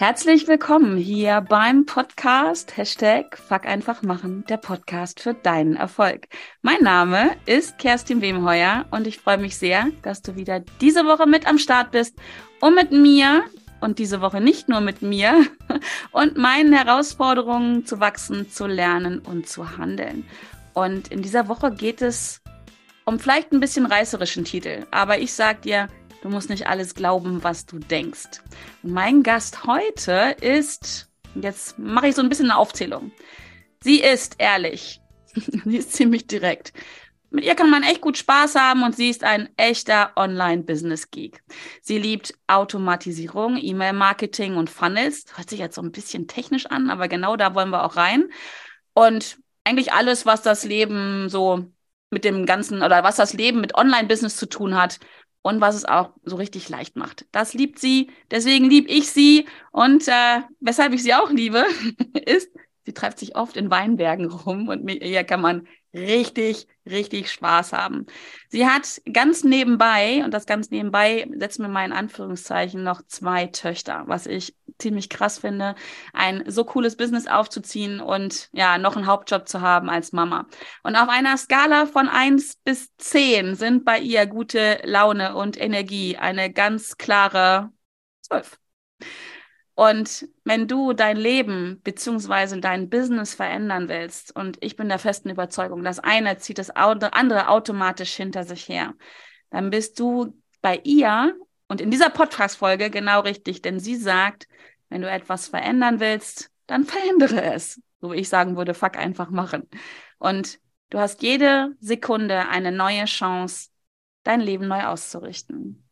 Herzlich willkommen hier beim Podcast Hashtag Fuck einfach machen, der Podcast für deinen Erfolg. Mein Name ist Kerstin Wemheuer und ich freue mich sehr, dass du wieder diese Woche mit am Start bist, um mit mir und diese Woche nicht nur mit mir und meinen Herausforderungen zu wachsen, zu lernen und zu handeln. Und in dieser Woche geht es um vielleicht ein bisschen reißerischen Titel, aber ich sag dir, Du musst nicht alles glauben, was du denkst. Mein Gast heute ist, jetzt mache ich so ein bisschen eine Aufzählung. Sie ist ehrlich. sie ist ziemlich direkt. Mit ihr kann man echt gut Spaß haben und sie ist ein echter Online-Business-Geek. Sie liebt Automatisierung, E-Mail-Marketing und Funnels. Hört sich jetzt so ein bisschen technisch an, aber genau da wollen wir auch rein. Und eigentlich alles, was das Leben so mit dem ganzen oder was das Leben mit Online-Business zu tun hat, und was es auch so richtig leicht macht. Das liebt sie, deswegen liebe ich sie und äh, weshalb ich sie auch liebe, ist, sie treibt sich oft in Weinbergen rum und mit ihr kann man richtig, richtig Spaß haben. Sie hat ganz nebenbei, und das ganz nebenbei setzen wir mal in Anführungszeichen, noch zwei Töchter, was ich ziemlich krass finde, ein so cooles Business aufzuziehen und ja, noch einen Hauptjob zu haben als Mama. Und auf einer Skala von eins bis zehn sind bei ihr gute Laune und Energie eine ganz klare zwölf. Und wenn du dein Leben beziehungsweise dein Business verändern willst, und ich bin der festen Überzeugung, das eine zieht das andere automatisch hinter sich her, dann bist du bei ihr und in dieser Podcast-Folge genau richtig, denn sie sagt, wenn du etwas verändern willst, dann verändere es. So wie ich sagen würde, fuck einfach machen. Und du hast jede Sekunde eine neue Chance, dein Leben neu auszurichten.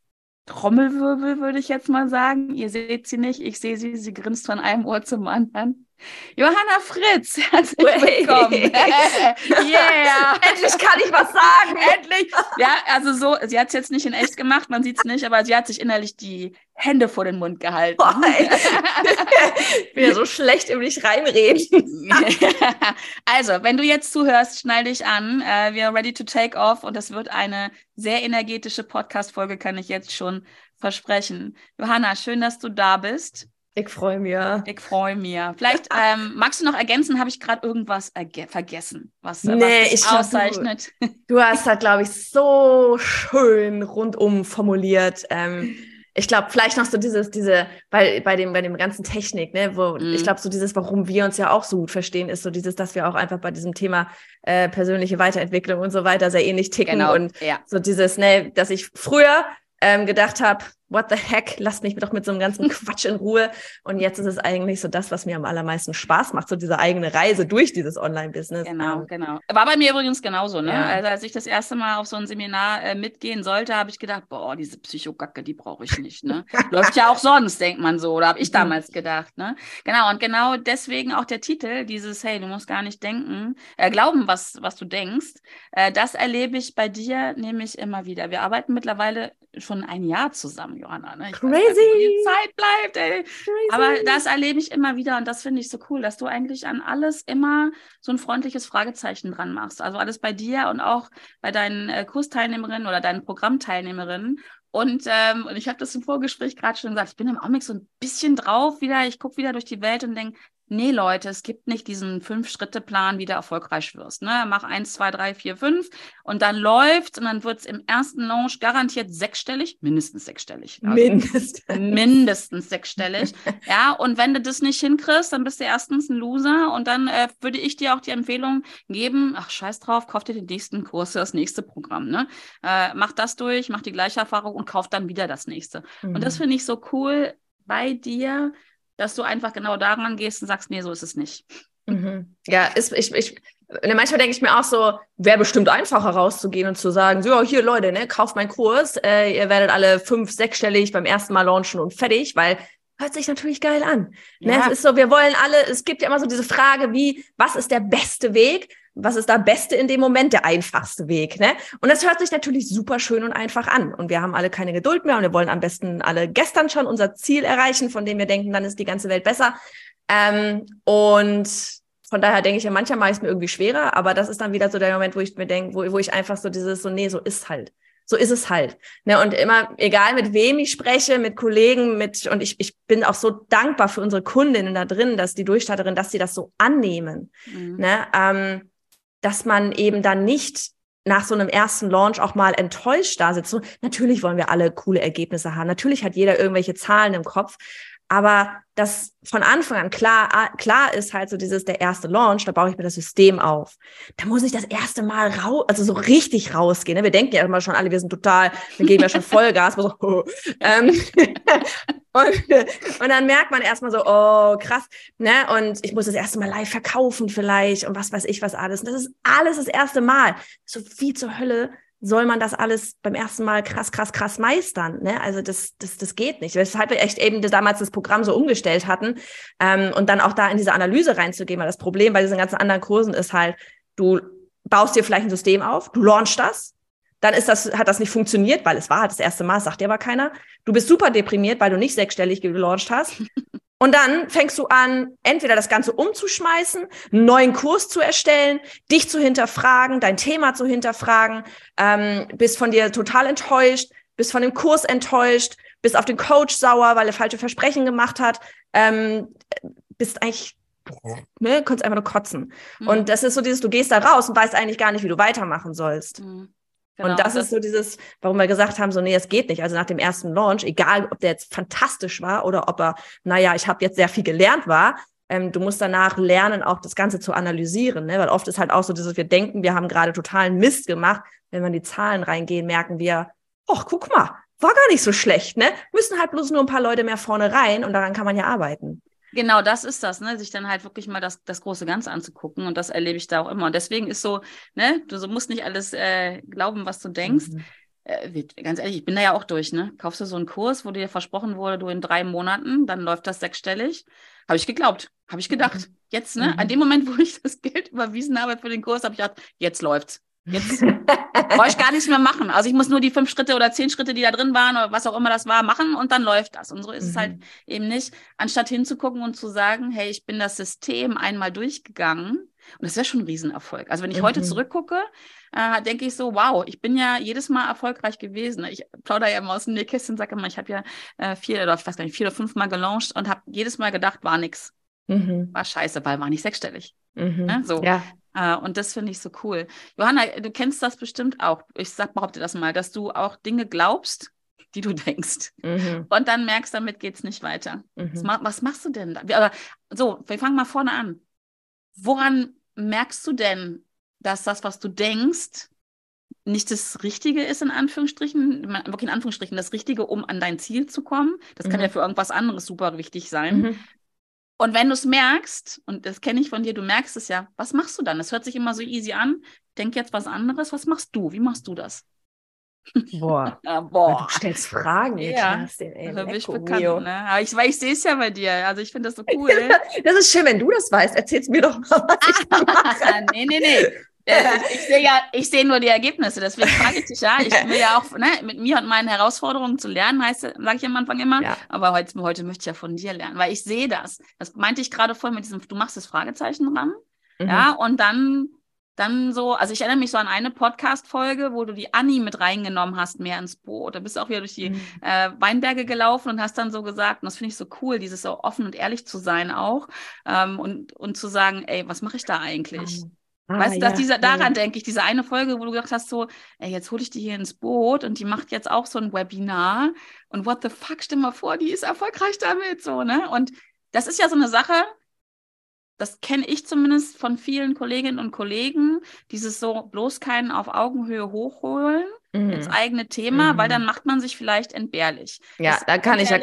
Trommelwirbel, würde ich jetzt mal sagen. Ihr seht sie nicht, ich sehe sie, sie grinst von einem Ohr zum anderen. Johanna Fritz, herzlich willkommen. yeah. Endlich kann ich was sagen. Endlich. Ja, also so, sie hat es jetzt nicht in echt gemacht, man sieht es nicht, aber sie hat sich innerlich die Hände vor den Mund gehalten. Boah, ich bin ja so schlecht im nicht reinreden. also, wenn du jetzt zuhörst, schnall dich an. Uh, wir are ready to take off und das wird eine sehr energetische Podcast-Folge, kann ich jetzt schon versprechen. Johanna, schön, dass du da bist. Ich freue mich. Ich freue mich. Vielleicht ähm, magst du noch ergänzen, habe ich gerade irgendwas vergessen, was, nee, was ich auszeichnet? Du, du hast halt, glaube ich, so schön rundum formuliert. Ähm, ich glaube, vielleicht noch so dieses, diese, weil bei dem, bei dem ganzen Technik, ne, wo mm. ich glaube, so dieses, warum wir uns ja auch so gut verstehen, ist so dieses, dass wir auch einfach bei diesem Thema äh, persönliche Weiterentwicklung und so weiter sehr ähnlich ticken genau, und ja. so dieses, ne, dass ich früher ähm, gedacht habe, what the heck, lasst mich doch mit so einem ganzen Quatsch in Ruhe. Und jetzt ist es eigentlich so das, was mir am allermeisten Spaß macht, so diese eigene Reise durch dieses Online-Business. Genau, ähm, genau. War bei mir übrigens genauso, ne? Ja. Also als ich das erste Mal auf so ein Seminar äh, mitgehen sollte, habe ich gedacht, boah, diese Psychogacke, die brauche ich nicht, ne? Läuft ja auch sonst, denkt man so, oder habe ich mhm. damals gedacht, ne? Genau, und genau deswegen auch der Titel, dieses, hey, du musst gar nicht denken, äh, glauben, was, was du denkst. Äh, das erlebe ich bei dir nämlich immer wieder. Wir arbeiten mittlerweile schon ein Jahr zusammen. Johanna. Ne? Ich Crazy! Weiß, die Zeit bleibt, ey. Crazy. Aber das erlebe ich immer wieder und das finde ich so cool, dass du eigentlich an alles immer so ein freundliches Fragezeichen dran machst. Also alles bei dir und auch bei deinen äh, Kursteilnehmerinnen oder deinen Programmteilnehmerinnen. Und, ähm, und ich habe das im Vorgespräch gerade schon gesagt, ich bin im Augenblick so ein bisschen drauf wieder, ich gucke wieder durch die Welt und denke, Nee, Leute, es gibt nicht diesen Fünf-Schritte-Plan, wie du erfolgreich wirst. Ne? Mach eins, zwei, drei, vier, fünf und dann läuft's und dann wird's im ersten Launch garantiert sechsstellig, mindestens sechsstellig. Also mindestens. Mindestens sechsstellig. ja, und wenn du das nicht hinkriegst, dann bist du erstens ein Loser und dann äh, würde ich dir auch die Empfehlung geben, ach scheiß drauf, kauf dir den nächsten Kurs, das nächste Programm. Ne? Äh, mach das durch, mach die gleiche Erfahrung und kauf dann wieder das nächste. Mhm. Und das mhm. finde ich so cool bei dir, dass du einfach genau daran gehst und sagst, nee, so ist es nicht. Mhm. Ja, ist, ich, ich, manchmal denke ich mir auch so, wäre bestimmt einfacher rauszugehen und zu sagen, so, hier Leute, ne, kauft meinen Kurs, äh, ihr werdet alle fünf, sechsstellig beim ersten Mal launchen und fertig, weil hört sich natürlich geil an. Ne? Ja. Es ist so, wir wollen alle, es gibt ja immer so diese Frage, wie, was ist der beste Weg? Was ist da Beste in dem Moment, der einfachste Weg, ne? Und das hört sich natürlich super schön und einfach an. Und wir haben alle keine Geduld mehr und wir wollen am besten alle gestern schon unser Ziel erreichen, von dem wir denken, dann ist die ganze Welt besser. Ähm, und von daher denke ich ja, manchmal es mir irgendwie schwerer, aber das ist dann wieder so der Moment, wo ich mir denke, wo, wo ich einfach so dieses, so, nee, so ist halt. so ist es halt. Ne? Und immer, egal mit wem ich spreche, mit Kollegen, mit, und ich, ich bin auch so dankbar für unsere Kundinnen da drin, dass die Durchstatterin, dass sie das so annehmen. Mhm. Ne? Ähm, dass man eben dann nicht nach so einem ersten Launch auch mal enttäuscht da sitzt. Natürlich wollen wir alle coole Ergebnisse haben. Natürlich hat jeder irgendwelche Zahlen im Kopf. Aber das von Anfang an klar, klar ist halt so dieses der erste Launch, da baue ich mir das System auf. Da muss ich das erste Mal raus, also so richtig rausgehen. Ne? Wir denken ja immer schon alle, wir sind total, wir geben ja schon Vollgas. so, oh. ähm, und, und dann merkt man erstmal so, oh krass, ne? Und ich muss das erste Mal live verkaufen vielleicht und was weiß ich was alles. Und das ist alles das erste Mal. So wie zur Hölle soll man das alles beim ersten Mal krass, krass, krass meistern. Ne? Also das, das, das geht nicht. Weshalb wir echt eben damals das Programm so umgestellt hatten ähm, und dann auch da in diese Analyse reinzugehen, weil das Problem bei diesen ganzen anderen Kursen ist halt, du baust dir vielleicht ein System auf, du launchst das, dann ist das, hat das nicht funktioniert, weil es war halt das erste Mal, sagt dir aber keiner. Du bist super deprimiert, weil du nicht sechsstellig gelauncht hast. Und dann fängst du an, entweder das Ganze umzuschmeißen, einen neuen Kurs zu erstellen, dich zu hinterfragen, dein Thema zu hinterfragen, ähm, bist von dir total enttäuscht, bist von dem Kurs enttäuscht, bist auf den Coach sauer, weil er falsche Versprechen gemacht hat, ähm, bist eigentlich, ne, kannst einfach nur kotzen. Mhm. Und das ist so dieses, du gehst da raus und weißt eigentlich gar nicht, wie du weitermachen sollst. Mhm. Genau, und das, das, ist so dieses, warum wir gesagt haben, so, nee, es geht nicht. Also nach dem ersten Launch, egal ob der jetzt fantastisch war oder ob er, naja, ich habe jetzt sehr viel gelernt war, ähm, du musst danach lernen, auch das Ganze zu analysieren. Ne? Weil oft ist halt auch so, dass wir denken, wir haben gerade totalen Mist gemacht. Wenn wir in die Zahlen reingehen, merken wir, ach, guck mal, war gar nicht so schlecht, ne? Müssen halt bloß nur ein paar Leute mehr vorne rein und daran kann man ja arbeiten. Genau, das ist das, ne? Sich dann halt wirklich mal das, das große Ganze anzugucken. Und das erlebe ich da auch immer. Und deswegen ist so, ne, du so musst nicht alles äh, glauben, was du denkst. Mhm. Äh, ganz ehrlich, ich bin da ja auch durch, ne? Kaufst du so einen Kurs, wo dir versprochen wurde, du in drei Monaten, dann läuft das sechsstellig. Habe ich geglaubt, habe ich gedacht. Mhm. Jetzt, ne? Mhm. An dem Moment, wo ich das Geld überwiesen habe für den Kurs, habe ich gedacht, jetzt läuft's. Jetzt brauche ich gar nichts mehr machen. Also ich muss nur die fünf Schritte oder zehn Schritte, die da drin waren oder was auch immer das war, machen und dann läuft das. Und so ist mhm. es halt mhm. eben nicht, anstatt hinzugucken und zu sagen, hey, ich bin das System einmal durchgegangen. Und das wäre schon ein Riesenerfolg. Also wenn ich mhm. heute zurückgucke, äh, denke ich so, wow, ich bin ja jedes Mal erfolgreich gewesen. Ich plaudere ja immer aus dem Nähkästchen, sage immer, ich habe ja äh, vier oder ich weiß gar nicht, vier oder fünf Mal gelauncht und habe jedes Mal gedacht, war nix. Mhm. War scheiße, weil war nicht sechsstellig. Mhm. Ne? So. Ja. Äh, und das finde ich so cool. Johanna, du kennst das bestimmt auch. Ich sag, behaupte das mal, dass du auch Dinge glaubst, die du denkst. Mhm. Und dann merkst, damit geht es nicht weiter. Mhm. Was, was, machst du denn da? Aber so, wir fangen mal vorne an. Woran merkst du denn, dass das, was du denkst, nicht das Richtige ist, in Anführungsstrichen, wirklich in Anführungsstrichen, das Richtige, um an dein Ziel zu kommen. Das mhm. kann ja für irgendwas anderes super wichtig sein. Und wenn du es merkst, und das kenne ich von dir, du merkst es ja, was machst du dann? Das hört sich immer so easy an. Denk jetzt was anderes. Was machst du? Wie machst du das? Boah. ja, boah. Du stellst Fragen. Ja, bin ich bekannt. Ne? Aber ich, ich sehe es ja bei dir. Also ich finde das so cool. das ist schön, wenn du das weißt. Erzähl's mir doch mal, was ich mache. nee, nee, nee. Äh, ich sehe ja, ich sehe nur die Ergebnisse, deswegen frage ich dich ja. Ich will ja auch, ne, mit mir und meinen Herausforderungen zu lernen, heißt, sage ich am Anfang immer. Ja. Aber heute, heute möchte ich ja von dir lernen, weil ich sehe das. Das meinte ich gerade vorhin mit diesem, du machst das Fragezeichen dran. Mhm. Ja, und dann, dann so, also ich erinnere mich so an eine Podcast-Folge, wo du die Anni mit reingenommen hast, mehr ins Boot. Da bist du auch wieder durch die mhm. äh, Weinberge gelaufen und hast dann so gesagt, und das finde ich so cool, dieses so offen und ehrlich zu sein auch ähm, und, und zu sagen, ey, was mache ich da eigentlich? Mhm. Ah, weißt du, ja, dieser, daran ja. denke ich, diese eine Folge, wo du gesagt hast, so, ey, jetzt hole ich die hier ins Boot und die macht jetzt auch so ein Webinar und what the fuck, stell mal vor, die ist erfolgreich damit, so, ne? Und das ist ja so eine Sache, das kenne ich zumindest von vielen Kolleginnen und Kollegen, dieses so bloß keinen auf Augenhöhe hochholen, mhm. ins eigene Thema, mhm. weil dann macht man sich vielleicht entbehrlich. Ja, da kann ich ja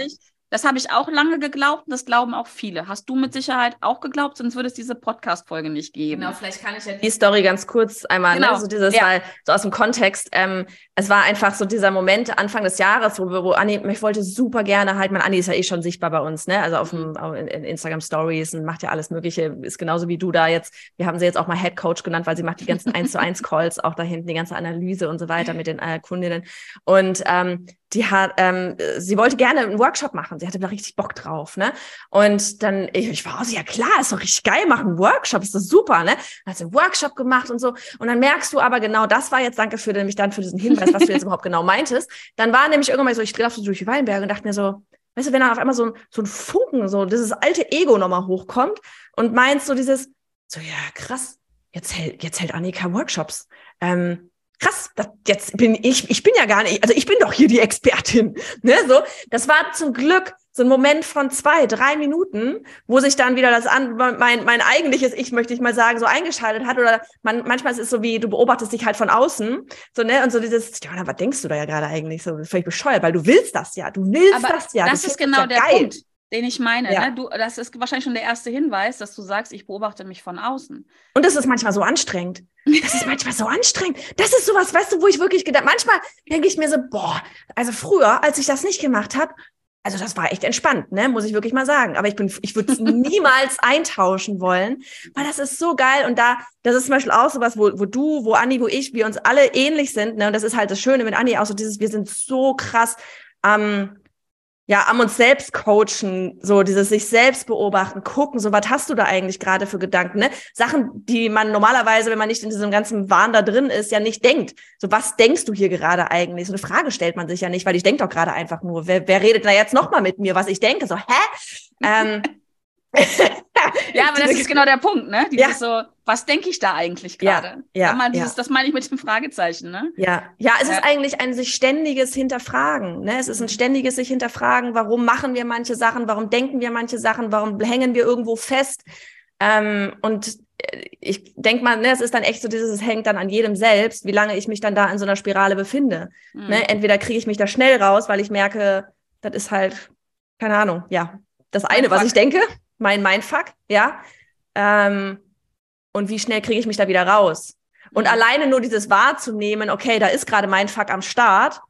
das habe ich auch lange geglaubt und das glauben auch viele. Hast du mit Sicherheit auch geglaubt, sonst würde es diese Podcast-Folge nicht geben. Genau, vielleicht kann ich ja die Story ganz kurz einmal, ne, genau. ne, so dieses ja. Mal, so aus dem Kontext. Ähm, es war einfach so dieser Moment Anfang des Jahres, wo, wo Anni, ich wollte super gerne halt, mein Anni ist ja eh schon sichtbar bei uns, ne, also auf dem mhm. in, in Instagram Stories und macht ja alles Mögliche, ist genauso wie du da jetzt. Wir haben sie jetzt auch mal Head Coach genannt, weil sie macht die ganzen 1 zu 1 Calls, auch da hinten die ganze Analyse und so weiter mit den äh, Kundinnen. Und ähm, die hat, ähm, sie wollte gerne einen Workshop machen machen. Sie hatte da richtig Bock drauf, ne? Und dann, ich, ich war auch so, ja klar, ist doch richtig geil, machen einen Workshop, ist doch super, ne? Dann hat sie einen Workshop gemacht und so. Und dann merkst du aber genau, das war jetzt, danke für nämlich dann für diesen Hinweis, was du jetzt überhaupt genau meintest. Dann war nämlich irgendwann so, ich drehe so durch die Weinberge und dachte mir so, weißt du, wenn dann auf einmal so ein, so ein Funken, so dieses alte Ego nochmal hochkommt und meinst so dieses, so, ja, krass, jetzt hält, jetzt hält Annika Workshops. Ähm, krass, das, jetzt bin ich, ich bin ja gar nicht, also ich bin doch hier die Expertin. Ne, so, das war zum Glück so ein Moment von zwei, drei Minuten, wo sich dann wieder das an, mein, mein eigentliches Ich, möchte ich mal sagen, so eingeschaltet hat. Oder man, manchmal ist es so wie, du beobachtest dich halt von außen. So, ne, und so dieses, Johanna, was denkst du da ja gerade eigentlich? So völlig bescheuert, weil du willst das ja. Du willst Aber das ja. Das ist genau ja der geil. Punkt, den ich meine. Ja. Ne? Du, das ist wahrscheinlich schon der erste Hinweis, dass du sagst, ich beobachte mich von außen. Und das ist manchmal so anstrengend. Das ist manchmal so anstrengend. Das ist sowas, weißt du, wo ich wirklich gedacht, manchmal denke ich mir so, boah, also früher, als ich das nicht gemacht habe, also das war echt entspannt, ne, muss ich wirklich mal sagen. Aber ich bin, ich würde es niemals eintauschen wollen, weil das ist so geil. Und da, das ist zum Beispiel auch sowas, wo, wo du, wo Anni, wo ich, wir uns alle ähnlich sind, ne. Und das ist halt das Schöne mit Anni auch so dieses, wir sind so krass am, ja, am uns selbst coachen, so dieses sich selbst beobachten, gucken, so was hast du da eigentlich gerade für Gedanken, ne? Sachen, die man normalerweise, wenn man nicht in diesem ganzen Wahn da drin ist, ja nicht denkt. So, was denkst du hier gerade eigentlich? So eine Frage stellt man sich ja nicht, weil ich denke doch gerade einfach nur, wer, wer redet da jetzt nochmal mit mir, was ich denke? So, hä? ähm, Ja, aber das ist genau der Punkt, ne? Ja. Dieses so, was denke ich da eigentlich Ja, gerade? ja, man dieses, ja. Das meine ich mit dem Fragezeichen, ne? Ja, ja, es Ja. ist eigentlich ein sich ständiges Hinterfragen. Ne? Es ist ein ständiges sich hinterfragen, warum machen wir manche Sachen, warum denken wir manche Sachen, warum hängen wir irgendwo fest. Ähm, und äh, ich denke mal, ne, es ist dann echt so dieses, es hängt dann an jedem selbst, wie lange ich mich dann da in so einer Spirale befinde. Mhm. Ne? Entweder kriege ich mich da schnell raus, weil ich merke, das ist halt, keine Ahnung, ja, das eine, was ich denke, mein Mindfuck, ja. Ähm, und wie schnell kriege ich mich da wieder raus? Und Mhm. alleine nur dieses wahrzunehmen, okay, da ist gerade mein Fuck am Start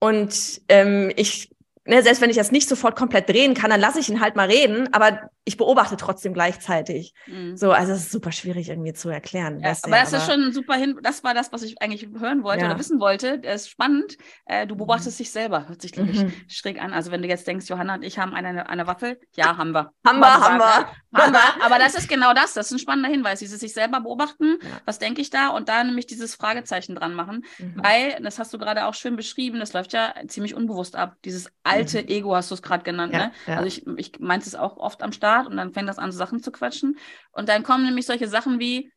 und ähm, ich, ne, selbst wenn ich das nicht sofort komplett drehen kann, dann lasse ich ihn halt mal reden, aber ich beobachte trotzdem gleichzeitig. Mhm. So, also es ist super schwierig irgendwie zu erklären. Ja, aber das ist schon ein super hin. Das war das, was ich eigentlich hören wollte Ja. oder wissen wollte. Das ist spannend. Äh, du beobachtest dich selber. Hört sich glaube ich Mhm. schräg an. Also wenn du jetzt denkst, Johanna und ich haben eine, eine Waffel, ja, haben wir. Haben wir, haben wir. Haben wir. Aber das ist genau das. Das ist ein spannender Hinweis. Dieses sich selber beobachten. Ja. Was denke ich da? Und da nämlich dieses Fragezeichen dran machen. Mhm. Weil, das hast du gerade auch schön beschrieben, das läuft ja ziemlich unbewusst ab. Dieses alte Ego hast du es gerade genannt. Mhm. Ja, ne? ja. Also ich, ich meinte es auch oft am Start und dann fängt das an, so Sachen zu quatschen. Und dann kommen nämlich solche Sachen wie,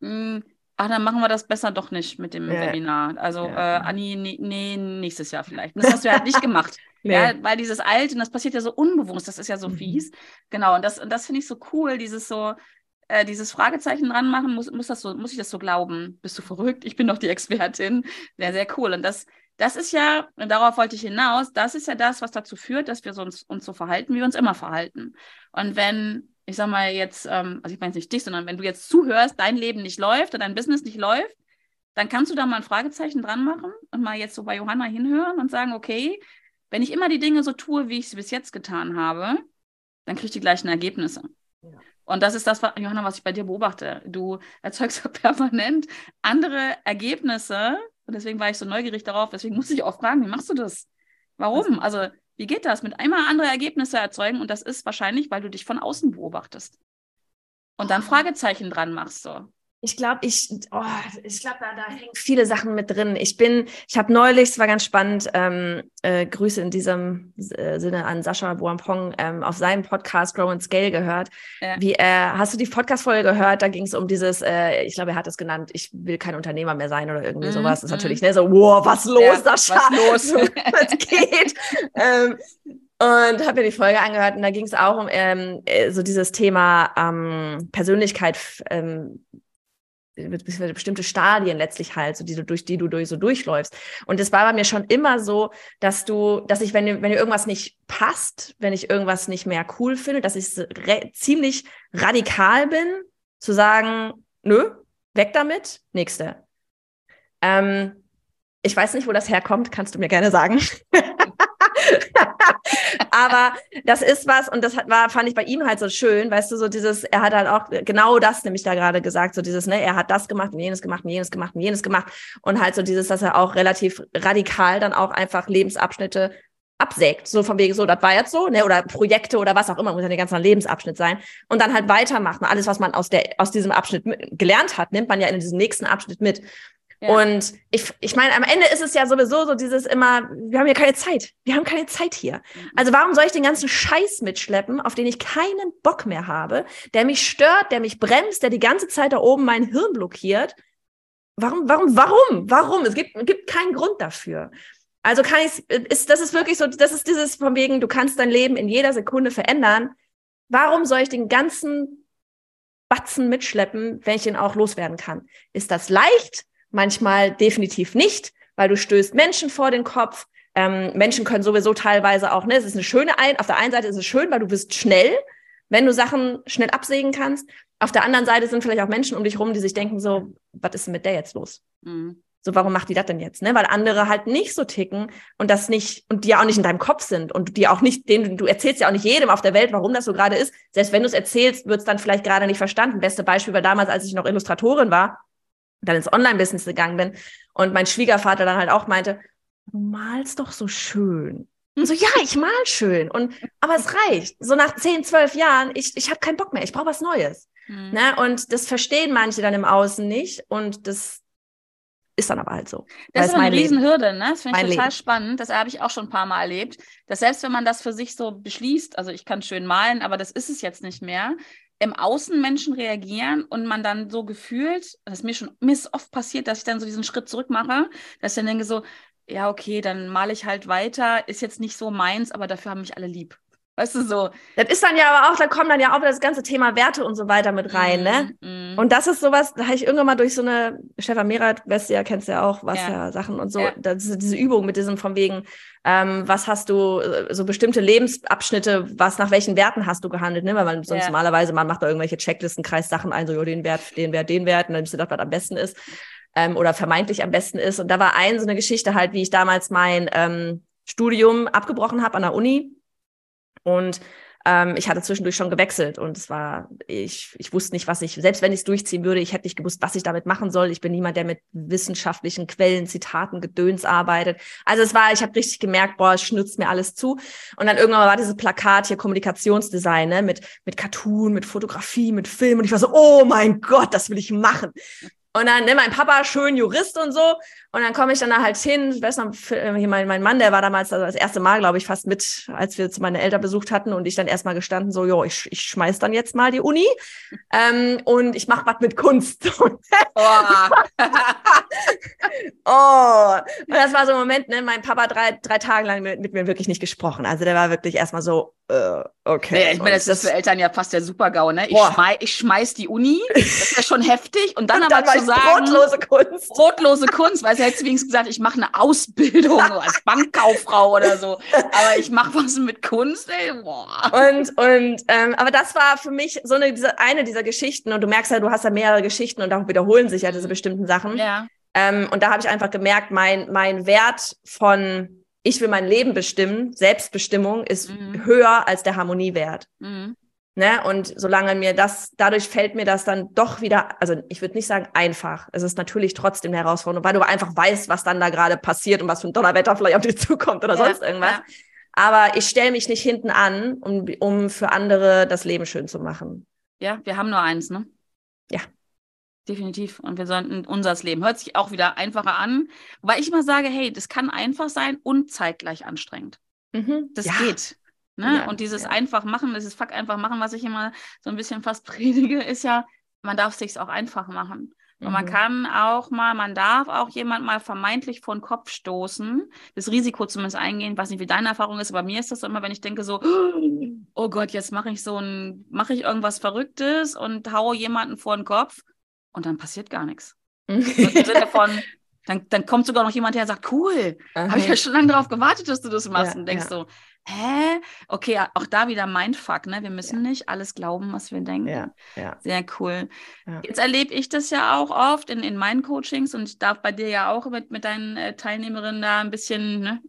mh, ach, dann machen wir das besser doch nicht mit dem Ja. Webinar. Also, Ja. äh, Anni, nee, nee, nächstes Jahr vielleicht. Und das hast du halt nicht gemacht. Nee. Ja, weil dieses Alte, und das passiert ja so unbewusst, das ist ja so Mhm. fies. Genau, und das, und das finde ich so cool, dieses so, äh, dieses Fragezeichen dran machen, muss, muss, das so, muss ich das so glauben? Bist du verrückt? Ich bin doch die Expertin. Sehr, sehr cool. Und das, das ist ja, und darauf wollte ich hinaus, das ist ja das, was dazu führt, dass wir uns, uns so verhalten, wie wir uns immer verhalten. Und wenn, ich sag mal jetzt, ähm, also ich meine jetzt nicht dich, sondern wenn du jetzt zuhörst, dein Leben nicht läuft oder dein Business nicht läuft, dann kannst du da mal ein Fragezeichen dran machen und mal jetzt so bei Johanna hinhören und sagen, okay, wenn ich immer die Dinge so tue, wie ich sie bis jetzt getan habe, dann kriege ich die gleichen Ergebnisse. Ja. Und das ist das, Johanna, was ich bei dir beobachte. Du erzeugst ja permanent andere Ergebnisse. Und deswegen war ich so neugierig darauf. Deswegen muss ich auch fragen, wie machst du das? Warum? Also, wie geht das? Mit einmal andere Ergebnisse erzeugen. Und das ist wahrscheinlich, weil du dich von außen beobachtest. Und dann Fragezeichen dran machst so. Ich glaube, ich, oh, ich glaube, da, da hängen viele Sachen mit drin. Ich bin, ich habe neulich, es war ganz spannend, ähm, äh, Grüße in diesem äh, Sinne an Sascha Boampong ähm, auf seinem Podcast Grow and Scale gehört. Ja. Wie, äh, hast du die Podcast-Folge gehört? Da ging es um dieses, äh, ich glaube, er hat es genannt, ich will kein Unternehmer mehr sein oder irgendwie Mhm, sowas. Das ist mhm. natürlich ne, so, wow, was los, Ja, Sascha? was los? Was geht? ähm, und habe mir die Folge angehört und da ging es auch um ähm, äh, so dieses Thema ähm, Persönlichkeit, ähm, bestimmte Stadien letztlich halt, so die du durch die du durch so durchläufst. Und es war bei mir schon immer so, dass du, dass ich, wenn, wenn mir irgendwas nicht passt, wenn ich irgendwas nicht mehr cool finde, dass ich ziemlich radikal bin, zu sagen, nö, weg damit, nächste. Ähm, ich weiß nicht, wo das herkommt, kannst du mir gerne sagen. Aber das ist was, und das hat, war, fand ich bei ihm halt so schön, weißt du, so dieses, er hat halt auch genau das nämlich da gerade gesagt, so dieses, ne, er hat das gemacht und jenes gemacht und jenes gemacht und jenes gemacht und halt so dieses, dass er auch relativ radikal dann auch einfach Lebensabschnitte absägt. So von wegen so, das war jetzt so, ne? Oder Projekte oder was auch immer, muss ja der ganze Lebensabschnitt sein. Und dann halt weitermachen. Alles, was man aus, der, aus diesem Abschnitt gelernt hat, nimmt man ja in diesen nächsten Abschnitt mit. Ja. Und ich, ich meine, am Ende ist es ja sowieso so dieses immer, wir haben ja keine Zeit. Wir haben keine Zeit hier. Mhm. Also warum soll ich den ganzen Scheiß mitschleppen, auf den ich keinen Bock mehr habe, der mich stört, der mich bremst, der die ganze Zeit da oben mein Hirn blockiert? Warum, warum, warum, warum? Es gibt, gibt keinen Grund dafür. Also kann ich, ist, das ist wirklich so, das ist dieses von wegen, du kannst dein Leben in jeder Sekunde verändern. Warum soll ich den ganzen Batzen mitschleppen, wenn ich ihn auch loswerden kann? Ist das leicht? Manchmal definitiv nicht, weil du stößt Menschen vor den Kopf. Ähm, Menschen können sowieso teilweise auch, ne, es ist eine schöne ein, auf der einen Seite ist es schön, weil du bist schnell, wenn du Sachen schnell absägen kannst. Auf der anderen Seite sind vielleicht auch Menschen um dich rum, die sich denken so, was ist denn mit der jetzt los? Mhm. So, warum macht die das denn jetzt? Ne? Weil andere halt nicht so ticken und das nicht, und die ja auch nicht in deinem Kopf sind und die auch nicht, denen, du erzählst ja auch nicht jedem auf der Welt, warum das so gerade ist. Selbst wenn du es erzählst, wird es dann vielleicht gerade nicht verstanden. Beste Beispiel war damals, als ich noch Illustratorin war, dann ins Online-Business gegangen bin und mein Schwiegervater dann halt auch meinte, du malst doch so schön. Und so, ja, ich mal schön. Und, aber es reicht. So nach 10, 12 Jahren, ich, ich habe keinen Bock mehr, ich brauche was Neues. Mhm. Ne? Und das verstehen manche dann im Außen nicht. Und das ist dann aber halt so. Das, ist eine Riesenhürde, ne? Das finde ich total Leben. spannend. Das habe ich auch schon ein paar Mal erlebt. Dass selbst wenn man das für sich so beschließt, also ich kann schön malen, aber das ist es jetzt nicht mehr, im Außen Menschen reagieren und man dann so gefühlt, das ist mir schon, mir ist oft passiert, dass ich dann so diesen Schritt zurück mache, dass ich dann denke so, ja, okay, dann male ich halt weiter, ist jetzt nicht so meins, aber dafür haben mich alle lieb. Weißt du so? Das ist dann ja aber auch, da kommt dann ja auch das ganze Thema Werte und so weiter mit rein, ne? Mm. Und das ist sowas, da habe ich irgendwann mal durch so eine, Stefan Mehrath, weißt du ja, kennst du ja auch, was ja, ja Sachen und so, ja. das ist diese Übung mit diesem von wegen, ähm, was hast du, äh, so bestimmte Lebensabschnitte, was nach welchen Werten hast du gehandelt, ne? Weil man sonst ja. normalerweise, man macht da irgendwelche Checklisten, kreist Sachen ein, so, jo, den Wert, den Wert, den Wert, und dann bist du das, was am besten ist, ähm, oder vermeintlich am besten ist. Und da war ein so eine Geschichte halt, wie ich damals mein ähm, Studium abgebrochen habe an der Uni und ähm, ich hatte zwischendurch schon gewechselt und es war, ich, ich wusste nicht, was ich, selbst wenn ich es durchziehen würde, ich hätte nicht gewusst, was ich damit machen soll. Ich bin niemand, der mit wissenschaftlichen Quellen, Zitaten, Gedöns arbeitet. Also es war, ich habe richtig gemerkt, boah, es schnützt mir alles zu. Und dann irgendwann war dieses Plakat hier Kommunikationsdesign, ne, mit, mit Cartoon, mit Fotografie, mit Film. Und ich war so, oh mein Gott, das will ich machen. Und dann, ne, mein Papa, schön Jurist und so. Und dann komme ich dann da halt hin. Ich weiß noch, äh, mein, mein Mann, der war damals also das erste Mal, glaube ich, fast mit, als wir meine Eltern besucht hatten und ich dann erstmal gestanden, so, jo, ich, ich schmeiß dann jetzt mal die Uni ähm, und ich mache was mit Kunst. oh. oh. Und das war so ein Moment, ne, mein Papa drei, drei Tage lang mit, mit mir wirklich nicht gesprochen. Also der war wirklich erstmal so, äh, okay. Nee, ich meine, das, das ist für Eltern ja fast der Super-GAU, ne? Ich, schmeiß, ich schmeiß die Uni, das ist ja schon heftig. Und dann, und dann aber zu sagen, brotlose Kunst. Brotlose Kunst, weil sie hätte wenigstens gesagt, ich mache eine Ausbildung als Bankkauffrau oder so. Aber ich mache was mit Kunst, ey. Boah. Und, und ähm, aber das war für mich so eine, diese, eine dieser Geschichten. Und du merkst ja, du hast ja mehrere Geschichten und da wiederholen sich ja diese bestimmten Sachen. Ja. Ähm, und da habe ich einfach gemerkt, mein, mein Wert von ich will mein Leben bestimmen, Selbstbestimmung ist mhm. höher als der Harmoniewert. Mhm. Ne? Und solange mir das, dadurch fällt mir das dann doch wieder, also ich würde nicht sagen einfach. Es ist natürlich trotzdem eine Herausforderung, weil du einfach weißt, was dann da gerade passiert und was für ein Donnerwetter vielleicht auf dich zukommt oder ja, sonst irgendwas. Ja. Aber ich stelle mich nicht hinten an, um, um für andere das Leben schön zu machen. Ja, wir haben nur eins, ne? Ja. Definitiv. Und wir sollten unseres Leben. Hört sich auch wieder einfacher an. Wobei ich immer sage, hey, das kann einfach sein und zeitgleich anstrengend. Mhm. Das ja. geht. Ne? Ja, und dieses ja. einfach machen, dieses Fuck einfach machen, was ich immer so ein bisschen fast predige, ist ja, man darf es sich auch einfach machen. Und man mhm. kann auch mal, man darf auch jemand mal vermeintlich vor den Kopf stoßen, das Risiko zumindest eingehen, weiß nicht, wie deine Erfahrung ist, aber mir ist das immer, wenn ich denke so, oh Gott, jetzt mache ich so ein, mache ich irgendwas Verrücktes und haue jemanden vor den Kopf und dann passiert gar nichts. Im Sinne von, dann, dann kommt sogar noch jemand her und sagt, cool, habe ich ja schon lange darauf gewartet, dass du das machst. Ja, und denkst ja. so, hä? Okay, auch da wieder Mindfuck, ne? Wir müssen ja. nicht alles glauben, was wir denken. Ja, ja. Sehr cool. Jetzt erlebe ich das ja auch oft in, in meinen Coachings und ich darf bei dir ja auch mit, mit deinen äh, Teilnehmerinnen da ein bisschen ne,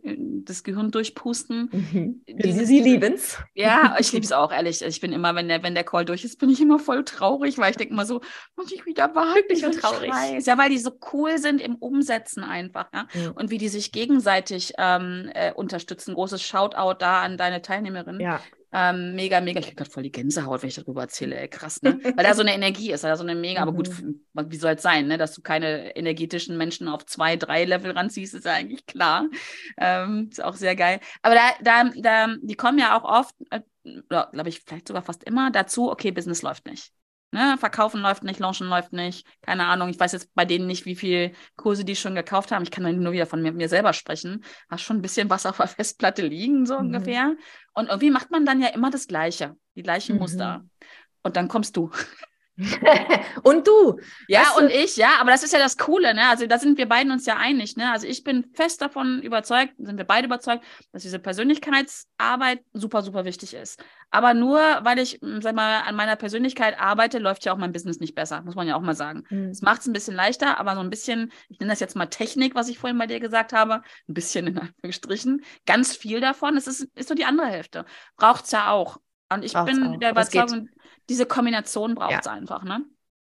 das Gehirn durchpusten. Mhm. Sie, sie lieben es. Ja, ich liebe es auch, ehrlich. Ich bin immer, wenn der, wenn der Call durch ist, bin ich immer voll traurig, weil ich denke immer so, muss ich wieder? Ich bin traurig. Scheiß. Ja, weil die so cool sind im Umsetzen einfach. Ja? Mhm. Und wie die sich gegenseitig ähm, äh, unterstützen. Großes Shoutout da an deine Teilnehmerin. Ja. Ähm, mega, mega. Ich kriege gerade voll die Gänsehaut, wenn ich darüber erzähle. Ey, krass, ne? Weil da so eine Energie ist, da so eine mega, mhm. aber gut, mhm. wie soll es sein, ne? Dass du keine energetischen Menschen auf zwei, drei Level ranziehst, ist ja eigentlich klar. Ähm, ist auch sehr geil. Aber da, da, da, die kommen ja auch oft, äh, glaube ich, vielleicht sogar fast immer dazu, okay, Business läuft nicht. Ne, verkaufen läuft nicht, launchen läuft nicht. Keine Ahnung. Ich weiß jetzt bei denen nicht, wie viele Kurse die schon gekauft haben. Ich kann nur wieder von mir, mir selber sprechen. Hast schon ein bisschen was auf der Festplatte liegen, so mhm. ungefähr. Und irgendwie macht man dann ja immer das Gleiche, die gleichen mhm. Muster. Und dann kommst du. und du. Ja, weißt und du? ich, ja, aber das ist ja das Coole, ne? Also da sind wir beiden uns ja einig, ne? Also ich bin fest davon überzeugt, sind wir beide überzeugt, dass diese Persönlichkeitsarbeit super, super wichtig ist. Aber nur, weil ich, hm, sag mal, an meiner Persönlichkeit arbeite, läuft ja auch mein Business nicht besser, muss man ja auch mal sagen. Mhm. Es macht es ein bisschen leichter, aber so ein bisschen, ich nenne das jetzt mal Technik, was ich vorhin bei dir gesagt habe, ein bisschen in Anführungsstrichen, ganz viel davon, das ist, ist so die andere Hälfte. Braucht es ja auch. Und ich Braucht's bin auch. der Überzeugung, diese Kombination braucht es ja. einfach, ne?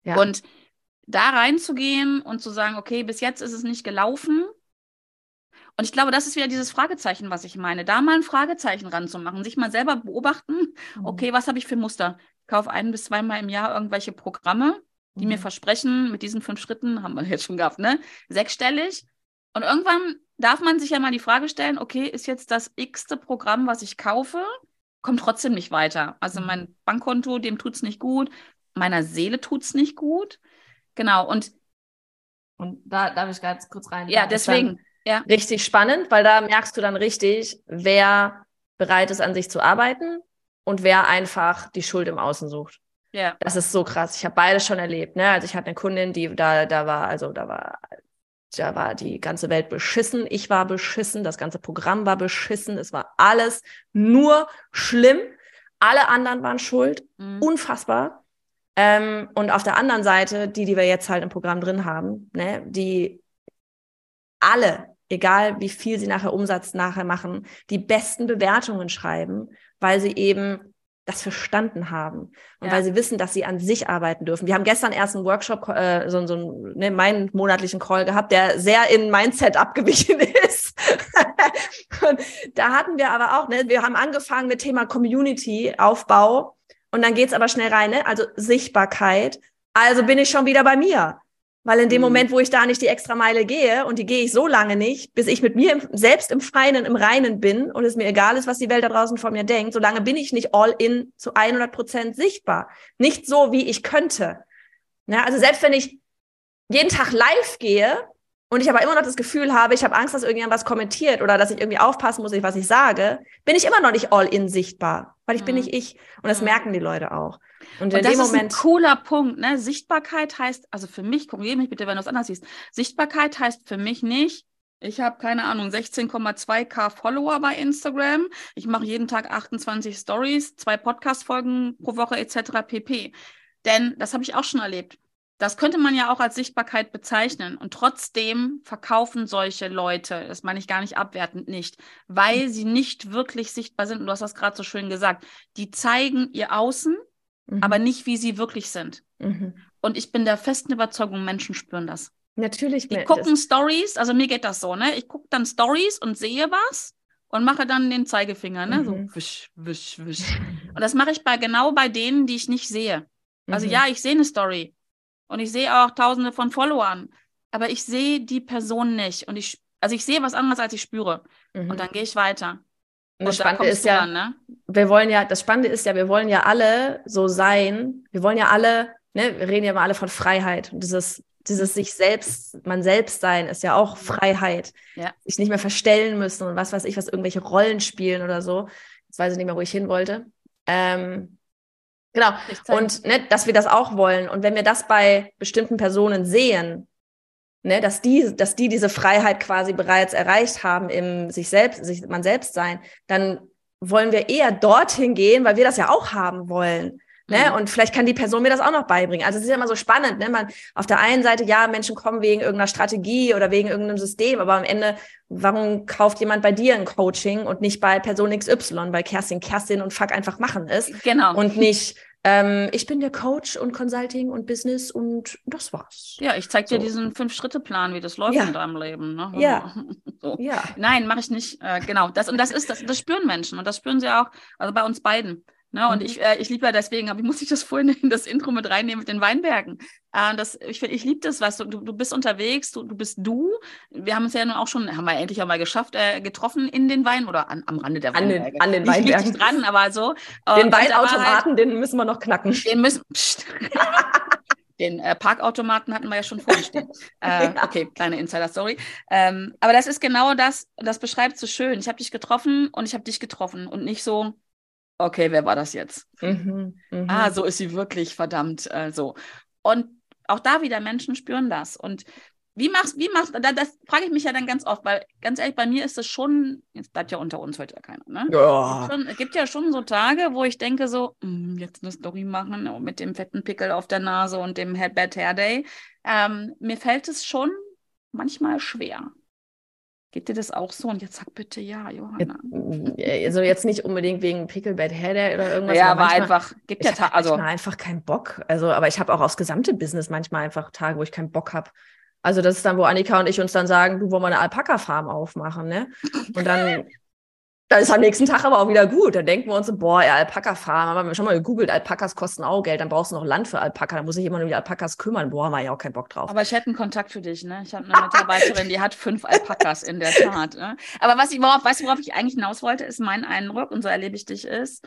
Ja. Und da reinzugehen und zu sagen, okay, bis jetzt ist es nicht gelaufen. Und ich glaube, das ist wieder dieses Fragezeichen, was ich meine. Da mal ein Fragezeichen ranzumachen, sich mal selber beobachten, mhm. okay, was habe ich für Muster? Ich kaufe ein bis zweimal im Jahr irgendwelche Programme, die mhm. mir versprechen, mit diesen fünf Schritten, haben wir jetzt schon gehabt, ne? Sechsstellig. Und irgendwann darf man sich ja mal die Frage stellen, okay, ist jetzt das x-te Programm, was ich kaufe? Komme trotzdem nicht weiter. Also mhm. mein Bankkonto, dem tut es nicht gut, meiner Seele tut es nicht gut. Genau, und und da darf ich ganz kurz rein. Ja, deswegen. Ja. Richtig spannend, weil da merkst du dann richtig, wer bereit ist, an sich zu arbeiten und wer einfach die Schuld im Außen sucht. Ja. Das ist so krass. Ich habe beides schon erlebt. Ne? Also ich hatte eine Kundin, die da, da war, also da war da war die ganze Welt beschissen, ich war beschissen, das ganze Programm war beschissen, es war alles nur schlimm. Alle anderen waren schuld, mhm. unfassbar. Ähm, und auf der anderen Seite, die, die wir jetzt halt im Programm drin haben, ne, die alle, egal wie viel sie nachher Umsatz nachher machen, die besten Bewertungen schreiben, weil sie eben das verstanden haben und ja. weil sie wissen, dass sie an sich arbeiten dürfen. Wir haben gestern erst einen Workshop, äh, so, so einen, ne, meinen monatlichen Call gehabt, der sehr in Mindset abgewichen ist. und da hatten wir aber auch, ne, wir haben angefangen mit Thema Community-Aufbau und dann geht's aber schnell rein, ne? also Sichtbarkeit. Also bin ich schon wieder bei mir. Weil in dem mhm. Moment, wo ich da nicht die extra Meile gehe, und die gehe ich so lange nicht, bis ich mit mir im, selbst im Freien, im Reinen bin und es mir egal ist, was die Welt da draußen von mir denkt, solange bin ich nicht all in zu 100 Prozent sichtbar. Nicht so, wie ich könnte. Ja, also selbst wenn ich jeden Tag live gehe und ich aber immer noch das Gefühl habe, ich habe Angst, dass irgendjemand was kommentiert oder dass ich irgendwie aufpassen muss, was ich sage, bin ich immer noch nicht all in sichtbar, weil ich mhm. bin nicht ich. Und das mhm. merken die Leute auch. Und, und das ist ein cooler Punkt. Ne? Sichtbarkeit heißt, also für mich, korrigiere mich bitte, wenn du es anders siehst. Sichtbarkeit heißt für mich nicht, ich habe keine Ahnung, 16,2k Follower bei Instagram. Ich mache jeden Tag 28 Stories, zwei Podcast-Folgen pro Woche etc. pp. Denn das habe ich auch schon erlebt. Das könnte man ja auch als Sichtbarkeit bezeichnen. Und trotzdem verkaufen solche Leute, das meine ich gar nicht abwertend nicht, weil sie nicht wirklich sichtbar sind. Und du hast das gerade so schön gesagt. Die zeigen ihr Außen, mhm. aber nicht, wie sie wirklich sind. Mhm. Und ich bin der festen Überzeugung, Menschen spüren das. Natürlich. Die gucken Stories, also mir geht das so, ne? Ich gucke dann Stories und sehe was und mache dann den Zeigefinger, ne? Mhm. So wisch, wisch, wisch. Und das mache ich bei genau bei denen, die ich nicht sehe. Also mhm. ja, ich sehe eine Story und ich sehe auch tausende von Followern, aber ich sehe die Person nicht und ich also ich sehe was anderes, als ich spüre. Und mhm. dann gehe ich weiter. Und das Spannende ist ja, dann, ne? wir wollen ja, das Spannende ist ja, wir wollen ja alle so sein. Wir wollen ja alle, ne, wir reden ja immer alle von Freiheit. Und dieses, dieses sich selbst, man selbst sein, ist ja auch Freiheit. Ja. Sich nicht mehr verstellen müssen und was weiß ich, was irgendwelche Rollen spielen oder so. Jetzt weiß ich nicht mehr, wo ich hin wollte. Ähm, genau. Und ne, dass wir das auch wollen. Und wenn wir das bei bestimmten Personen sehen, ne, dass die, dass die diese Freiheit quasi bereits erreicht haben im sich selbst, sich man selbst sein, dann wollen wir eher dorthin gehen, weil wir das ja auch haben wollen. Ne? Mhm. Und vielleicht kann die Person mir das auch noch beibringen. Also es ist ja immer so spannend. Ne? Man, auf der einen Seite, ja, Menschen kommen wegen irgendeiner Strategie oder wegen irgendeinem System, aber am Ende, warum kauft jemand bei dir ein Coaching und nicht bei Person XY, bei Kerstin Kerstin und fuck einfach machen ist? Genau. Und nicht, ähm, ich bin der Coach und Consulting und Business und das war's. ja, ich zeig dir So. diesen Fünf-Schritte-Plan, wie das läuft Ja. in deinem Leben. Ne? Ja. So. Ja. Nein, mache ich nicht. Äh, genau. Das, und das ist das, das spüren Menschen und das spüren sie auch, also bei uns beiden. Ne? Und Mhm. ich, äh, ich liebe ja deswegen, aber ich muss ich das vorhin in das Intro mit reinnehmen mit den Weinbergen. Äh, das, ich find- ich liebe das, weißt du, du, du bist unterwegs, du, du bist du. Wir haben uns ja nun auch schon, haben wir endlich auch mal geschafft, äh, getroffen in den Wein oder an, am Rande der An den- Weinberge. an den Nicht Weinbergen. richtig dran, aber so. Äh, Den war halt- Weinautomaten, den müssen wir noch knacken. den müssen. Psst. Den äh, Parkautomaten hatten wir ja schon vorhin stehen. Äh. Okay, kleine Insider-Story. Ähm, aber das ist genau das, das beschreibt so schön. Ich habe dich getroffen und ich habe dich getroffen und nicht so, okay, wer war das jetzt? Mhm. Mhm. Ah, so ist sie wirklich, verdammt, äh, so. Und auch da wieder, Menschen spüren das. Und wie machst, wie machst, da, das frage ich mich ja dann ganz oft, weil ganz ehrlich, bei mir ist es schon, jetzt bleibt ja unter uns heute ja keiner, ne? ja. Schon, es gibt ja schon so Tage, wo ich denke so, "Mm, jetzt eine Story machen mit dem fetten Pickel auf der Nase und dem Bad Hair Day. Ähm, mir fällt es schon manchmal schwer. Geht dir das auch so? Und jetzt sag bitte ja, Johanna. Also jetzt nicht unbedingt wegen Picklebad Day oder irgendwas. ja, aber manchmal- einfach, gibt ja habe Ta also einfach keinen Bock. Also, aber ich habe auch aufs gesamte Business manchmal einfach Tage, wo ich keinen Bock habe. Also das ist dann, wo Annika und ich uns dann sagen, du wollen wir eine Alpaka-Farm aufmachen, ne? Und dann, dann ist am nächsten Tag aber auch wieder gut. Dann denken wir uns boah, ja, Alpaka-Farm, haben wir schon mal gegoogelt, Alpakas kosten auch Geld, dann brauchst du noch Land für Alpaka, dann muss sich jemand um die Alpakas kümmern. Boah, wir ja auch keinen Bock drauf. Aber ich hätte einen Kontakt für dich, ne? Ich habe eine Mitarbeiterin, die hat fünf Alpakas in der Tat. Ne? Aber was ich, worauf, weißt du, worauf ich eigentlich hinaus wollte, ist mein Eindruck, und so erlebe ich dich, ist,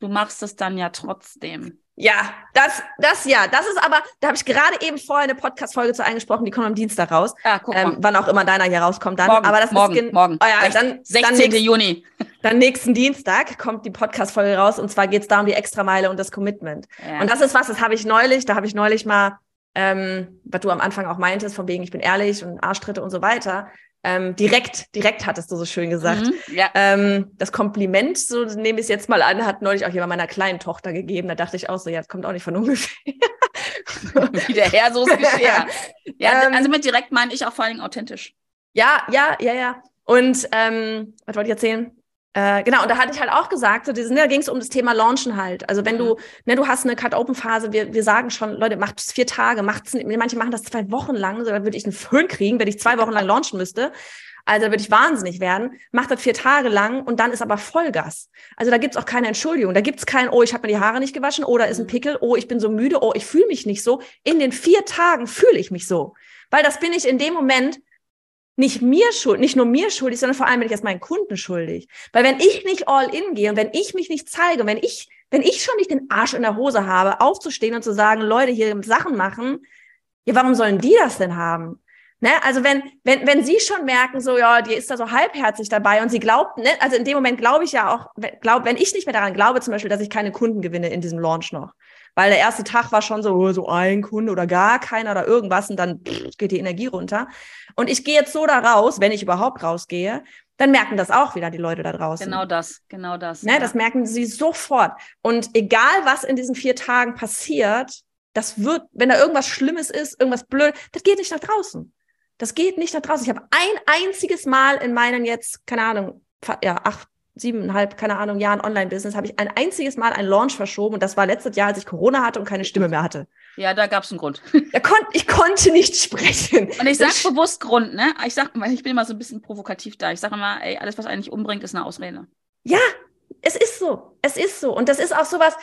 du machst es dann ja trotzdem. Ja, das, das ja, das ist aber, da habe ich gerade eben vorher eine Podcast-Folge zu eingesprochen, die kommt am Dienstag raus. Ah, guck Ähm, mal. wann auch immer deiner hier rauskommt dann. Morgen, aber das morgen, ist gen- morgen. Oh ja, dann, dann, 16. nächst, Juni. dann nächsten Dienstag kommt die Podcast-Folge raus und zwar geht es da um die Extrameile und das Commitment. Ja. Und das ist was, das habe ich neulich, da habe ich neulich mal, ähm, was du am Anfang auch meintest, von wegen ich bin ehrlich und Arschtritte und so weiter, ähm, direkt, direkt hattest du so schön gesagt. Mhm, ja. Ähm, das Kompliment, so nehme ich es jetzt mal an, hat neulich auch jemand meiner kleinen Tochter gegeben. Da dachte ich auch so, ja, das kommt auch nicht von ungefähr. Wie der Herr, so ist Geschirr. Ja, Ähm, also mit direkt meine ich auch vor allen Dingen authentisch. Ja, ja, ja, ja. Und ähm, was wollte ich erzählen? Äh, genau, und da hatte ich halt auch gesagt, so dieses, ne, da ging es um das Thema Launchen halt. Also wenn du, ne, du hast eine Cut-Open-Phase, wir, wir sagen schon, Leute, macht es vier Tage, macht's, manche machen das zwei Wochen lang, so da würde ich einen Föhn kriegen, wenn ich zwei Wochen lang launchen müsste. Also da würde ich wahnsinnig werden. Macht das vier Tage lang und dann ist aber Vollgas. Also da gibt's auch keine Entschuldigung. Da gibt's kein, oh, ich habe mir die Haare nicht gewaschen, oh, da ist ein Mhm. Pickel, oh, ich bin so müde, oh, ich fühle mich nicht so. In den vier Tagen fühle ich mich so. Weil das bin ich in dem Moment nicht mir schuld, nicht nur mir schuldig, sondern vor allem bin ich erst meinen Kunden schuldig. Weil wenn ich nicht all in gehe und wenn ich mich nicht zeige, wenn ich, wenn ich schon nicht den Arsch in der Hose habe, aufzustehen und zu sagen, Leute, hier Sachen machen, ja, warum sollen die das denn haben? Ne? Also wenn, wenn, wenn sie schon merken, so, ja, die ist da so halbherzig dabei und sie glaubt, ne, also in dem Moment glaube ich ja auch, glaub, wenn ich nicht mehr daran glaube, zum Beispiel, dass ich keine Kunden gewinne in diesem Launch noch. Weil der erste Tag war schon so, oh, so ein Kunde oder gar keiner oder irgendwas und dann pff, geht die Energie runter. Und ich gehe jetzt so da raus, wenn ich überhaupt rausgehe, dann merken das auch wieder die Leute da draußen. Genau das, genau das. Ne, ja. Das merken sie sofort. Und egal, was in diesen vier Tagen passiert, das wird, wenn da irgendwas Schlimmes ist, irgendwas blöd, das geht nicht nach draußen. Das geht nicht nach draußen. Ich habe ein einziges Mal in meinen jetzt, keine Ahnung, ja, acht, siebeneinhalb, keine Ahnung, Jahren Online-Business, habe ich ein einziges Mal einen Launch verschoben. Und das war letztes Jahr, als ich Corona hatte und keine Stimme mehr hatte. ja, da gab es einen Grund. Kon ich konnte nicht sprechen. Und ich sage bewusst Grund, ne? Ich sag, weil ich bin immer so ein bisschen provokativ da. Ich sage immer, ey, alles, was eigentlich umbringt, ist eine Ausrede. Ja, es ist so. Es ist so. Und das ist auch sowas,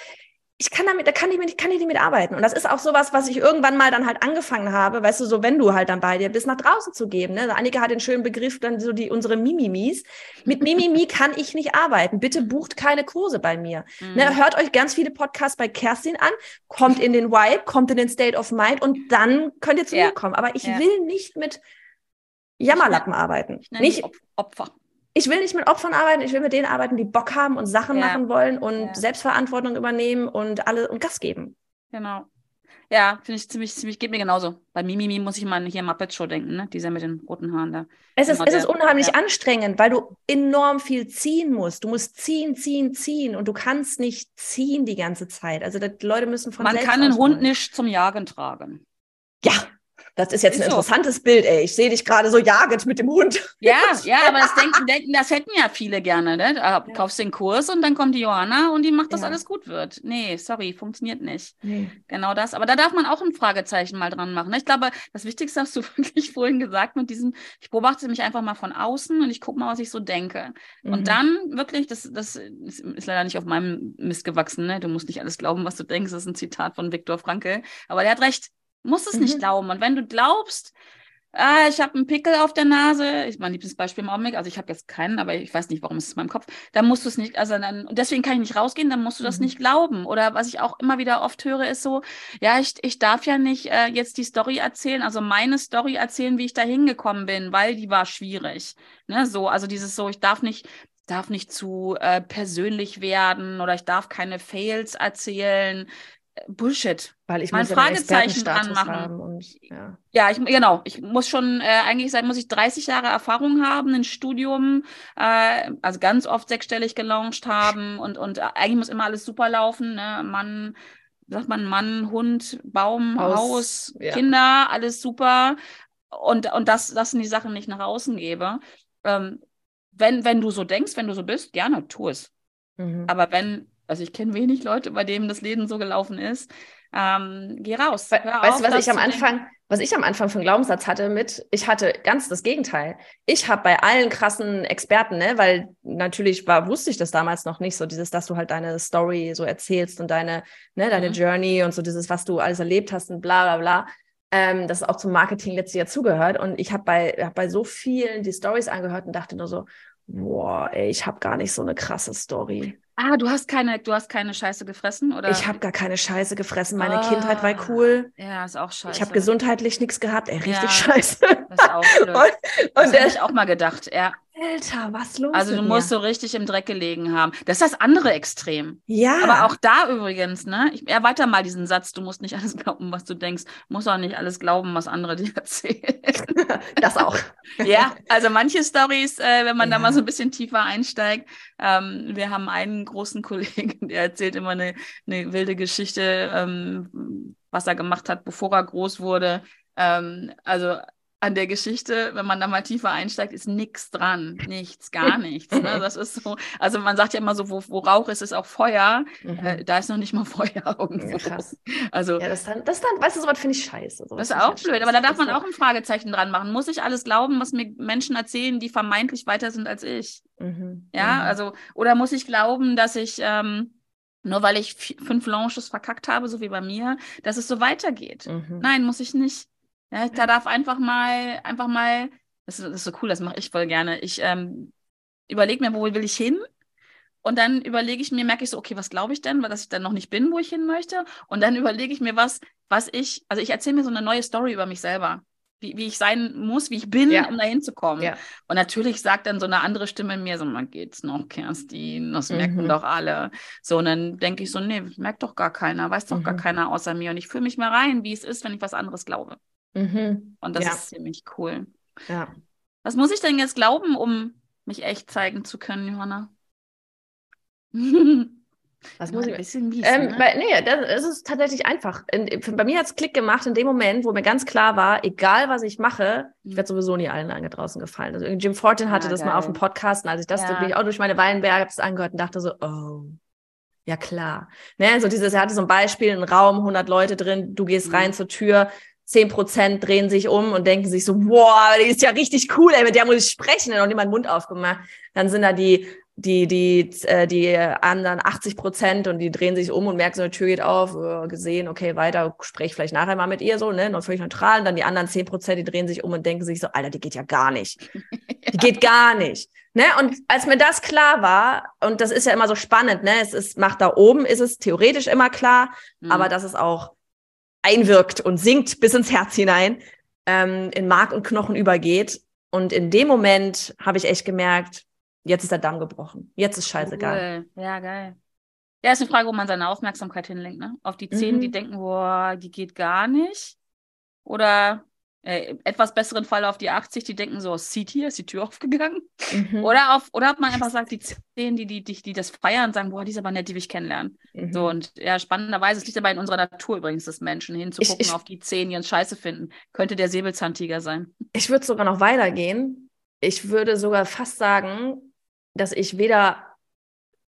ich kann damit, da kann ich, mit, kann ich nicht mit arbeiten. Und das ist auch sowas, was ich irgendwann mal dann halt angefangen habe, weißt du, so wenn du halt dann bei dir bist, nach draußen zu geben. Ne? Annika hat den schönen Begriff, dann so die unsere Mimimis. Mit Mimimi kann ich nicht arbeiten. Bitte bucht keine Kurse bei mir. Mhm. Ne? Hört euch ganz viele Podcasts bei Kerstin an, kommt in den Vibe, kommt in den State of Mind und dann könnt ihr zu Ja. mir kommen. Aber ich Ja. will nicht mit Jammerlappen arbeiten. Ich nenne Nicht, Opfer. Ich will nicht mit Opfern arbeiten, ich will mit denen arbeiten, die Bock haben und Sachen Ja. machen wollen und Ja. Selbstverantwortung übernehmen und alle und Gas geben. Genau. Ja, finde ich ziemlich, ziemlich, geht mir genauso. Bei Mimimi muss ich mal hier Muppet Show denken, ne? Dieser mit den roten Haaren da. Es ist, Genau, es ist unheimlich ja. anstrengend, weil du enorm viel ziehen musst. Du musst ziehen, ziehen, ziehen und du kannst nicht ziehen die ganze Zeit. Also die Leute müssen von Man kann den Hund nicht zum Jagen tragen. Ja, das ist jetzt Ist ein so. interessantes Bild, ey. Ich sehe dich gerade so jagend mit dem Hund. Ja, ja, aber das denken, denken, das hätten ja viele gerne, ne? Da kaufst den Kurs und dann kommt die Johanna und die macht, dass Ja. alles gut wird. Nee, sorry, funktioniert nicht. Nee. Genau das. Aber da darf man auch ein Fragezeichen mal dran machen. ne? Ich glaube, das Wichtigste hast du wirklich vorhin gesagt mit diesem, ich beobachte mich einfach mal von außen und ich gucke mal, was ich so denke. Mhm. Und dann wirklich, das, das ist, ist leider nicht auf meinem Mist gewachsen, ne? Du musst nicht alles glauben, was du denkst. Das ist ein Zitat von Viktor Frankl. Aber der hat recht. Musst es nicht Mhm. glauben. Und wenn du glaubst, ah, ich habe einen Pickel auf der Nase, ist mein liebstes Beispiel im Augenblick, also ich habe jetzt keinen, aber ich weiß nicht, warum es ist in meinem Kopf, dann musst du es nicht, also dann, und deswegen kann ich nicht rausgehen, dann musst du das Mhm. nicht glauben. Oder was ich auch immer wieder oft höre, ist so, ja, ich, ich darf ja nicht äh, jetzt die Story erzählen, also meine Story erzählen, wie ich da hingekommen bin, weil die war schwierig. Ne, so, also dieses so, ich darf nicht, darf nicht zu äh, persönlich werden oder ich darf keine Fails erzählen. Bullshit. Weil ich Mein muss Fragezeichen dran machen. und ja. Ja, ich, genau. Ich muss schon, äh, eigentlich sein, muss ich 30 Jahre Erfahrung haben, ein Studium, äh, also ganz oft sechsstellig gelauncht haben und, und eigentlich muss immer alles super laufen. Ne? Mann, sagt man, Mann, Hund, Baum, Haus, Haus, ja. Kinder, alles super. Und, und das, das sind die Sachen, die ich nach außen gebe. Ähm, wenn, wenn du so denkst, wenn du so bist, gerne, tu es. Mhm. Aber wenn, also ich kenne wenig Leute, bei denen das Leben so gelaufen ist, ähm, geh raus. We weißt auf, du, was ich am. Anfang, was ich am Anfang für einen Glaubenssatz hatte mit, ich hatte ganz das Gegenteil. Ich habe bei allen krassen Experten, ne, weil natürlich war, wusste ich das damals noch nicht, so dieses, dass du halt deine Story so erzählst und deine, ne, deine Mhm. Journey und so dieses, was du alles erlebt hast und bla bla bla. Ähm, das auch zum Marketing letztes Jahr zugehört. Und ich habe bei, hab bei so vielen die Stories angehört und dachte nur so, boah, ey, ich habe gar nicht so eine krasse Story. Ah, du hast keine, du hast keine Scheiße gefressen, oder? Ich habe gar keine Scheiße gefressen. Meine Ah. Kindheit war cool. Ja, ist auch scheiße. Ich habe gesundheitlich nichts gehabt. Ey, richtig Ja. scheiße. Das ist auch blöd. Und, das und habe der, ich auch mal gedacht, ja. Alter, was los? Also du musst mir? so richtig im Dreck gelegen haben. Das ist das andere Extrem. Ja. Aber auch da übrigens, ne? Ich erweitere mal diesen Satz, du musst nicht alles glauben, was du denkst. Musst auch nicht alles glauben, was andere dir erzählen. das auch. ja, also manche Stories, äh, wenn man da Ja. mal so ein bisschen tiefer einsteigt. Ähm, wir haben einen großen Kollegen, der erzählt immer eine, eine wilde Geschichte, ähm, was er gemacht hat, bevor er groß wurde. Ähm, also an der Geschichte, wenn man da mal tiefer einsteigt, ist nichts dran. Nichts, gar nichts. Ne? Das ist so, also man sagt ja immer so, wo, wo Rauch ist, ist auch Feuer. Äh, Mhm. da ist noch nicht mal Feuer irgendwo. Ja, krass. Also Ja, das dann, das dann, weißt du, sowas finde ich scheiße. Das ist auch halt blöd, scheiße. aber da darf man auch ein Fragezeichen dran machen. Muss ich alles glauben, was mir Menschen erzählen, die vermeintlich weiter sind als ich? Mhm. Ja, Mhm. also, oder muss ich glauben, dass ich, ähm, nur weil ich fünf Launches verkackt habe, so wie bei mir, dass es so weitergeht? Mhm. Nein, muss ich nicht. Ja, da darf einfach mal, einfach mal, das ist, das ist so cool, das mache ich voll gerne. Ich ähm, überlege mir, wo will ich hin? Und dann überlege ich mir, merke ich so, okay, was glaube ich denn, weil dass ich dann noch nicht bin, wo ich hin möchte? Und dann überlege ich mir was, was ich, also ich erzähle mir so eine neue Story über mich selber. Wie, wie ich sein muss, wie ich bin, Ja. um da hinzukommen. Ja. Und natürlich sagt dann so eine andere Stimme in mir so, man geht's noch, Kerstin, das Mhm. merken doch alle. So, und dann denke ich so, nee, merkt doch gar keiner, weiß doch gar Mhm. keiner außer mir. Und ich fühle mich mal rein, wie es ist, wenn ich was anderes glaube. Mhm. Und das Ja. ist ziemlich cool. Ja. Was muss ich denn jetzt glauben, um mich echt zeigen zu können, Johanna? Was muss ein ich bisschen mies, Ähm, ne? weil, nee, das, ist tatsächlich einfach. In, bei mir hat es Klick gemacht in dem Moment, wo mir ganz klar war, egal was ich mache, ich Mhm. werde sowieso nie allen lange draußen gefallen. Also Jim Fortin hatte Ja, das mal geil. auf dem Podcast und als ich das, Ja. bin ich auch durch meine das angehört und dachte so, oh, ja klar. Ne, so dieses, er hatte so ein Beispiel, ein Raum, 100 Leute drin, du gehst Mhm. rein zur Tür, 10% drehen sich um und denken sich so, boah, die ist ja richtig cool, ey, mit der muss ich sprechen. Dann hat niemand den Mund aufgemacht. Dann sind da die, die, die, äh, die anderen 80 Prozent und die drehen sich um und merken so, eine Tür geht auf, äh, gesehen, okay, weiter, sprech vielleicht nachher mal mit ihr so, ne, noch völlig neutral. Und dann die anderen 10 Prozent, die drehen sich um und denken sich so, Alter, die geht ja gar nicht. Die geht gar nicht. Ne? Und als mir das klar war, und das ist ja immer so spannend, ne, es ist, macht da oben, ist es theoretisch immer klar, Mhm. aber dass es auch einwirkt und sinkt bis ins Herz hinein, ähm, in Mark und Knochen übergeht. Und in dem Moment habe ich echt gemerkt, jetzt ist der Damm gebrochen. Jetzt ist scheißegal. Cool. Ja, geil. Ja, ist eine Frage, wo man seine Aufmerksamkeit hinlenkt, ne? Auf die zehn, Mhm. die denken, boah, die geht gar nicht. Oder äh, etwas besseren Fall auf die 80, die denken so, sieht hier, ist die Tür aufgegangen. Mhm. Oder auf, oder ob man einfach sagt, die zehn, die, die, die, die das feiern, sagen, boah, die ist aber nett, die will ich kennenlernen. Mhm. So, und ja, spannenderweise, es liegt aber in unserer Natur übrigens des Menschen, hinzugucken Ich- ich- auf die zehn, die uns scheiße finden. Könnte der Säbelzahntiger sein. Ich würde sogar noch weitergehen. Ich würde sogar fast sagen, dass ich weder,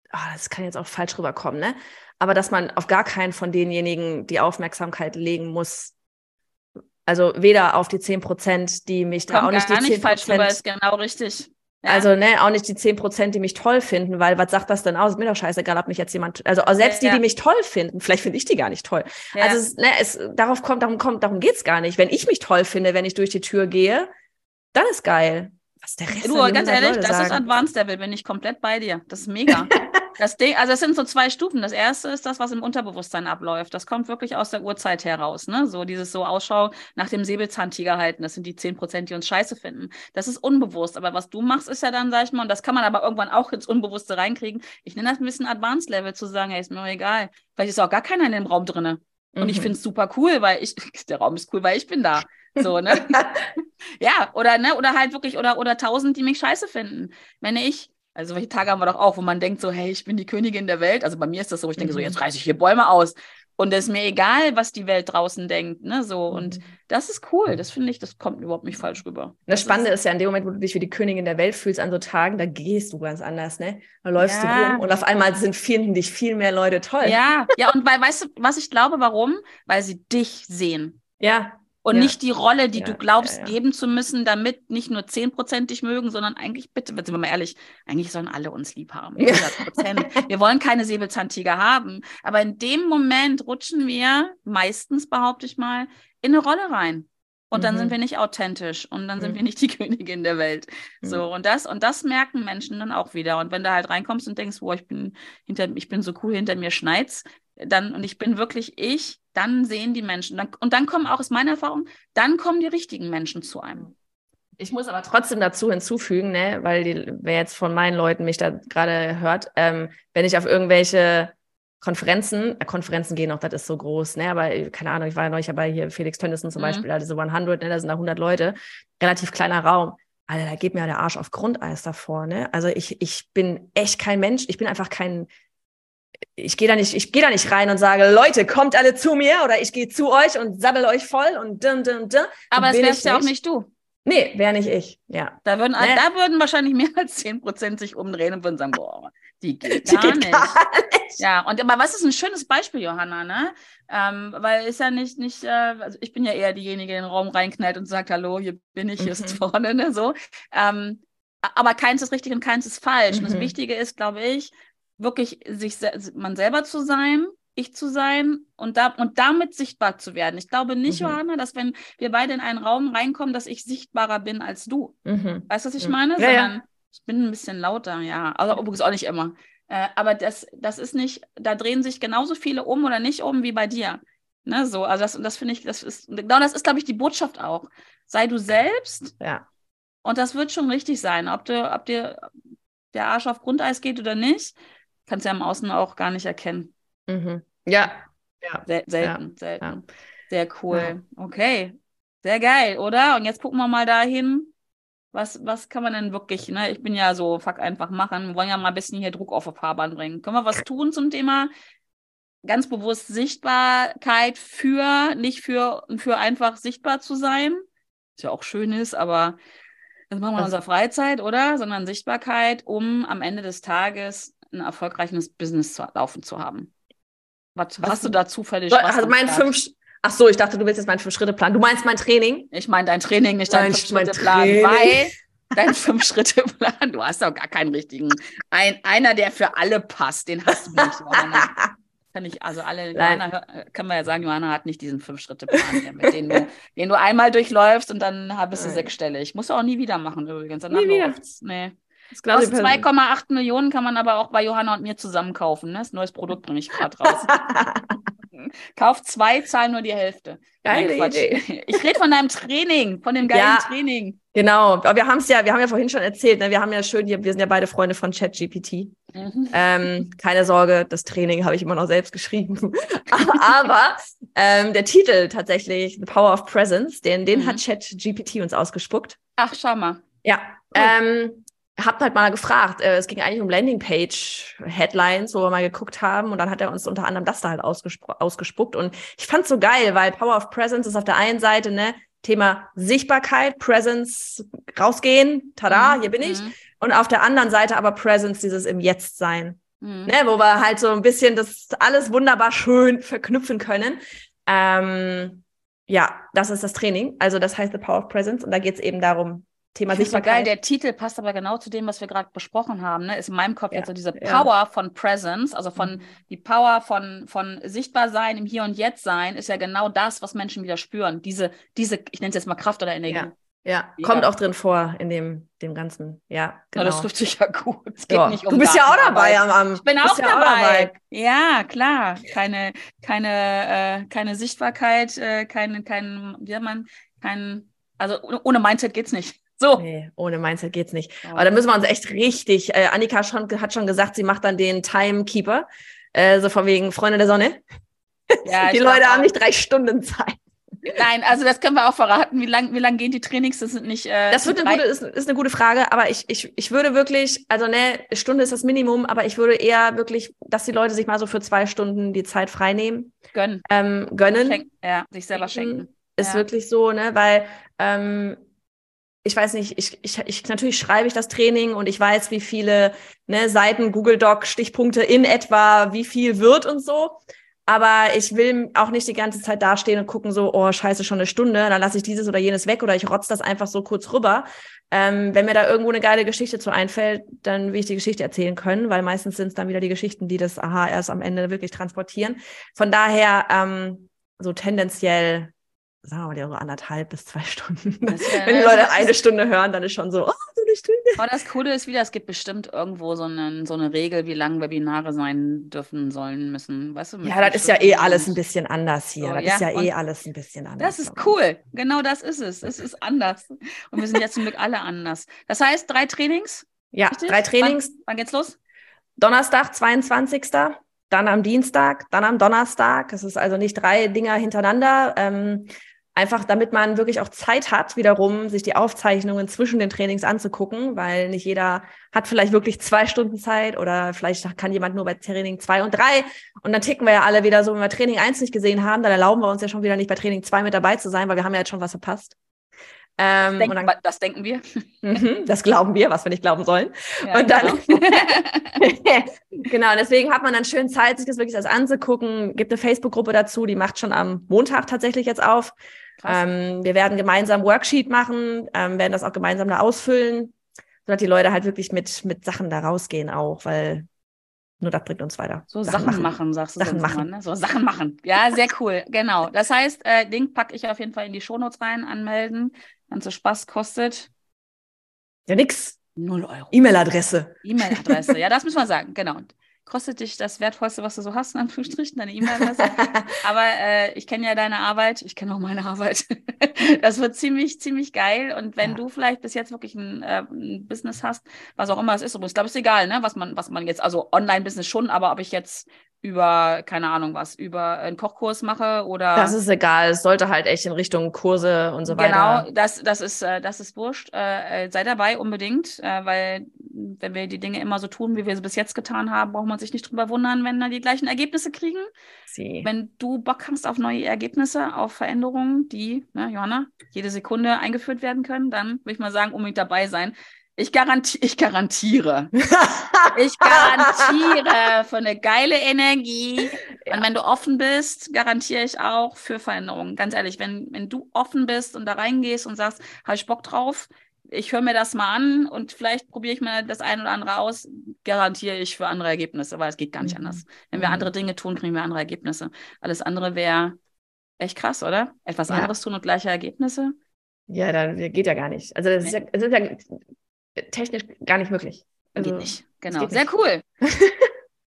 ah, das kann jetzt auch falsch rüberkommen, ne? Aber dass man auf gar keinen von denjenigen die Aufmerksamkeit legen muss. Also weder auf die 10 Prozent, die mich da Kommt auch nicht die nicht 10 falsch rüber, Prozent. ist genau richtig. Ja. Also, ne, auch nicht die 10 Prozent, die mich toll finden, weil was sagt das denn aus? Ist mir doch scheißegal, ob mich jetzt jemand, also selbst Ja, die, die mich toll finden, vielleicht finde ich die gar nicht toll. ja. Also, es, ne, es, darauf kommt, darum kommt, darum geht's gar nicht. Wenn ich mich toll finde, wenn ich durch die Tür gehe, dann ist geil. Was der Rest Du, ganz 100 ehrlich, das ist sagen. Advanced Level, bin ich komplett bei dir. Das ist mega. das Ding, also es sind so zwei Stufen. Das erste ist das, was im Unterbewusstsein abläuft. Das kommt wirklich aus der Urzeit heraus, ne? So dieses so Ausschau nach dem Säbelzahntiger halten. Das sind die 10 Prozent, die uns scheiße finden. Das ist unbewusst. Aber was du machst, ist ja dann, sag ich mal, und das kann man aber irgendwann auch ins Unbewusste reinkriegen. Ich nenne das ein bisschen Advanced Level, zu sagen, hey, ist mir egal. Vielleicht ist auch gar keiner in dem Raum drinne. Und ich Mhm. finde es super cool, weil ich, der Raum ist cool, weil ich bin da. So, ne? ja, oder, ne, oder halt wirklich, oder, oder tausend, die mich scheiße finden. Wenn ich, also welche Tage haben wir doch auch, wo man denkt so, hey, ich bin die Königin der Welt. Also bei mir ist das so, ich denke so, Mhm. jetzt reiße ich hier Bäume aus. Und es ist mir egal, was die Welt draußen denkt, ne, so. Und Mhm. das ist cool. Das finde ich, das kommt überhaupt nicht falsch rüber. Das Spannende ist ja, in dem Moment, wo du dich wie die Königin der Welt fühlst, an so Tagen, da gehst du ganz anders, ne? Da läufst Ja. du rum und auf einmal sind, finden dich viel mehr Leute toll. Ja, ja, und weil, weißt du, was ich glaube, warum? Weil sie dich sehen. Ja. Und Ja. nicht die Rolle, die Ja, du glaubst, ja, geben zu müssen, damit nicht nur 10% dich mögen, sondern eigentlich, bitte, sind wir mal ehrlich, eigentlich sollen alle uns lieb haben. 100%. wir wollen keine Säbelzahntiger haben. Aber in dem Moment rutschen wir, meistens behaupte ich mal, in eine Rolle rein. Und dann Mhm. sind wir nicht authentisch und dann sind Mhm. wir nicht die Königin der Welt. So, und das, und das merken Menschen dann auch wieder. Und wenn du halt reinkommst und denkst, boah, ich bin hinter, ich bin so cool, hinter mir schneit's, dann, und ich bin wirklich ich, dann sehen die Menschen. Dann, und dann kommen auch, ist meine Erfahrung, dann kommen die richtigen Menschen zu einem. Ich muss aber trotzdem dazu hinzufügen, ne, weil die, wer jetzt von meinen Leuten mich da gerade hört, ähm, wenn ich auf irgendwelche Konferenzen, äh, Konferenzen gehen auch, das ist so groß, ne, aber äh, keine Ahnung, ich war ja neulich bei hier Felix Tönnissen zum Mhm. Beispiel, da diese 100, ne, da sind da 100 Leute, relativ kleiner Raum. Alter, da geht mir ja der Arsch auf Grundeis davor, ne? Also ich, ich bin echt kein Mensch, ich bin einfach kein, ich gehe da nicht, ich gehe da nicht rein und sage, Leute, kommt alle zu mir oder ich gehe zu euch und sabbel euch voll und dim, dim, dim. Aber das wärst ja auch nicht. du. Nee, wäre nicht ich, ja. Da würden, Ne? da würden wahrscheinlich mehr als 10% sich umdrehen und würden sagen, boah, die geht Die gar geht nicht. gar nicht. Ja, und aber was ist ein schönes Beispiel, Johanna, ne? Ähm, weil ist ja nicht, nicht, äh, also ich bin ja eher diejenige, die in den Raum reinknallt und sagt, hallo, hier bin ich, hier Mhm. vorne, ne? So. Ähm, aber keins ist richtig und keins ist falsch. Und das Mhm. Wichtige ist, glaube ich, wirklich sich man selber zu sein, ich zu sein und, da, und damit sichtbar zu werden. Ich glaube nicht, Mhm. Johanna, dass wenn wir beide in einen Raum reinkommen, dass ich sichtbarer bin als du. Mhm. Weißt du, was ich Mhm. meine? Ja, ja. Ich bin ein bisschen lauter, ja. Also übrigens auch nicht immer. Äh, aber das, das ist nicht, da drehen sich genauso viele um oder nicht um wie bei dir. Ne, so, also das, das finde ich, das ist, genau das ist, glaube ich, die Botschaft auch. Sei du selbst Ja. und das wird schon richtig sein. Ob, du, ob dir der Arsch auf Grundeis geht oder nicht, kannst du ja im Außen auch gar nicht erkennen. Mhm. Ja. Ja. Sel selten, selten. ja. Sehr cool. Okay. Sehr geil, oder? Und jetzt gucken wir mal dahin. Was, was kann man denn wirklich, ne? Ich bin ja so, fuck einfach machen. Wir wollen ja mal ein bisschen hier Druck auf die Fahrbahn bringen. Können wir was tun zum Thema ganz bewusst Sichtbarkeit für, nicht für, für einfach sichtbar zu sein? Was ja auch schön ist, aber das machen wir in Also- unserer Freizeit, oder? Sondern Sichtbarkeit, um am Ende des Tages ein erfolgreiches Business zu, laufen zu haben. Was, Was- hast du da zufällig? So, also mein fünf. Ach so, ich dachte, du willst jetzt meinen Fünf-Schritte-Plan. Du meinst mein Training? Ich meine dein Training, nicht dein Fünf-Schritte-Plan, weil dein Fünf-Schritte-Plan, du hast doch gar keinen richtigen. Ein, einer, der für alle passt, den hast du nicht, Johanna. Kann ich, also alle. Johanna, hör- kann man ja sagen, Johanna hat nicht diesen Fünf-Schritte-Plan, den du, den du einmal durchläufst und dann bist du Nein. sechsstellig. Musst du auch nie wieder machen übrigens. Dann Nie wieder. läuft's. Nee. Aus 2,8 Millionen kann man aber auch bei Johanna und mir zusammen kaufen. Ne? Das neues Produkt bringe ich gerade raus. Kauf zwei, zahl nur die Hälfte. Geile Nein. Idee. Ich rede von deinem Training, von dem geilen Ja. Training. Genau, aber wir haben es ja, wir haben ja vorhin schon erzählt, ne? wir haben ja schön, wir sind ja beide Freunde von ChatGPT. Mhm. Ähm, keine Sorge, das Training habe ich immer noch selbst geschrieben. Aber ähm, der Titel tatsächlich, The Power of Presence, den, den Mhm. hat ChatGPT uns ausgespuckt. Ach, schau mal. Ja. Ähm, hab halt mal gefragt, äh, es ging eigentlich um Landingpage-Headlines, wo wir mal geguckt haben und dann hat er uns unter anderem das da halt ausgespuckt und ich fand's so geil, weil Power of Presence ist auf der einen Seite, ne, Thema Sichtbarkeit, Presence, rausgehen, tada, Mhm. hier bin ich. Mhm. Und auf der anderen Seite aber Presence, dieses im Jetzt sein. Mhm. Ne, wo wir halt so ein bisschen das alles wunderbar schön verknüpfen können. Ähm, ja, das ist das Training. Also das heißt The Power of Presence und da geht es eben darum, Thema so geil, Sichtbarkeit. der Titel passt aber genau zu dem, was wir gerade besprochen haben. Ne? Ist in meinem Kopf Ja, jetzt so diese ja. Power von Presence, also von Mhm. die Power von, von sichtbar sein, im Hier und Jetzt sein, ist ja genau das, was Menschen wieder spüren. Diese, diese, ich nenne es jetzt mal Kraft oder Energie. Ja, ja. Mega. kommt auch drin vor in dem, dem Ganzen. Ja, Na, genau. das trifft sich ja gut. Es geht ja. nicht um du bist ja auch dabei am, am Ich bin auch ja dabei. Ja, klar. Keine, keine, äh, keine Sichtbarkeit, äh, keine, kein, wie sagt man, kein, also ohne, ohne Mindset geht's nicht. So. Nee, ohne Mindset geht's nicht. Oh. Aber da müssen wir uns echt richtig. Äh, Annika schon, hat schon gesagt, sie macht dann den Timekeeper. Äh, so von wegen Freunde der Sonne. Ja, Die Leute haben nicht drei Stunden Zeit. Nein, also das können wir auch verraten. Wie lang, wie lang gehen die Trainings? Das sind nicht. Äh, Das wird eine gute, ist, ist eine gute Frage, aber ich, ich, ich würde wirklich, also ne, Stunde ist das Minimum, aber ich würde eher wirklich, dass die Leute sich mal so für zwei Stunden die Zeit freinehmen, gönnen. ähm, gönnen. Schenken. Ja, sich selber schenken. Ist Ja. wirklich so, ne, weil ähm, ich weiß nicht, ich, ich, ich natürlich schreibe ich das Training und ich weiß, wie viele ne, Seiten, Google Doc, Stichpunkte in etwa, wie viel wird und so. Aber ich will auch nicht die ganze Zeit dastehen und gucken so, oh, scheiße, schon eine Stunde, dann lasse ich dieses oder jenes weg oder ich rotz das einfach so kurz rüber. Ähm, wenn mir da irgendwo eine geile Geschichte zu einfällt, dann will ich die Geschichte erzählen können, weil meistens sind es dann wieder die Geschichten, die das Aha erst am Ende wirklich transportieren. Von daher ähm, so tendenziell, sagen wir mal, so anderthalb bis zwei Stunden. Wenn die Leute eine Stunde hören, dann ist schon so, oh, so eine Stunde. Aber das Coole ist wieder, es gibt bestimmt irgendwo so, einen, so eine Regel, wie lang Webinare sein dürfen, sollen, müssen. Weißt du? Ja, das ist ja eh alles ein bisschen anders hier. So, das ja, ist ja eh alles ein bisschen anders. Das ist cool. Genau das ist es. Es ist anders. Und wir sind ja zum Glück alle anders. Das heißt, drei Trainings. Ja, Richtig? drei Trainings. Wann, wann geht's los? Donnerstag, 22. Dann am Dienstag, dann am Donnerstag. Es ist also nicht drei Dinger hintereinander. Ähm, einfach damit man wirklich auch Zeit hat, wiederum sich die Aufzeichnungen zwischen den Trainings anzugucken, weil nicht jeder hat vielleicht wirklich zwei Stunden Zeit oder vielleicht kann jemand nur bei Training zwei und drei. Und dann ticken wir ja alle wieder so, wenn wir Training eins nicht gesehen haben, dann erlauben wir uns ja schon wieder nicht bei Training zwei mit dabei zu sein, weil wir haben ja jetzt schon was verpasst. Ähm, Denken, und dann, das denken wir. Mhm, das glauben wir, was wir nicht glauben sollen. Ja, Und dann- genau. genau, deswegen hat man dann schön Zeit, sich das wirklich alles anzugucken. Gibt eine Facebook-Gruppe dazu, die macht schon am Montag tatsächlich jetzt auf. Ähm, wir werden gemeinsam Worksheet machen, ähm, werden das auch gemeinsam da ausfüllen, sodass die Leute halt wirklich mit, mit Sachen da rausgehen auch, weil nur das bringt uns weiter. So Sachen, machen. sagst du Sachen machen. Immer, ne? So Sachen machen. Ja, sehr cool. Genau. Das heißt, äh, Link packe ich auf jeden Fall in die Shownotes rein, anmelden. Ganze Spaß kostet Ja, nix. 0 Euro. E-Mail-Adresse. E-Mail-Adresse. ja, das müssen wir sagen. Genau. Kostet dich das Wertvollste, was du so hast, in Anführungsstrichen, deine E-Mail-Adresse. Aber äh, ich kenne ja deine Arbeit, ich kenne auch meine Arbeit. das wird ziemlich, ziemlich geil. Und wenn Ja. du vielleicht bis jetzt wirklich ein, äh, ein Business hast, was auch immer es ist, ich glaube, es ist egal, ne, was man, was man jetzt, also Online-Business schon, aber ob ich jetzt über, keine Ahnung was, über einen Kochkurs mache oder Das ist egal. Es sollte halt echt in Richtung Kurse und so Genau, weiter. das, das ist, äh, das ist wurscht. Äh, äh, sei dabei unbedingt, äh, weil wenn wir die Dinge immer so tun, wie wir sie bis jetzt getan haben, braucht man sich nicht drüber wundern, wenn wir die gleichen Ergebnisse kriegen. Sie. Wenn du Bock hast auf neue Ergebnisse, auf Veränderungen, die, ne, Johanna, jede Sekunde eingeführt werden können, dann würde ich mal sagen, unbedingt dabei sein. Ich, garanti ich garantiere, ich garantiere für eine geile Energie. Ja. Und wenn du offen bist, garantiere ich auch für Veränderungen. Ganz ehrlich, wenn, wenn du offen bist und da reingehst und sagst, habe ich Bock drauf, ich höre mir das mal an und vielleicht probiere ich mir das ein oder andere aus, garantiere ich für andere Ergebnisse, weil es geht gar nicht Mhm. anders. Wenn wir Mhm. andere Dinge tun, kriegen wir andere Ergebnisse. Alles andere wäre echt krass, oder? Etwas Ja. anderes tun und gleiche Ergebnisse. Ja, dann geht ja gar nicht. Also das ist ja, es ist ja technisch gar nicht möglich. Also, geht nicht. Genau. geht Sehr nicht. cool.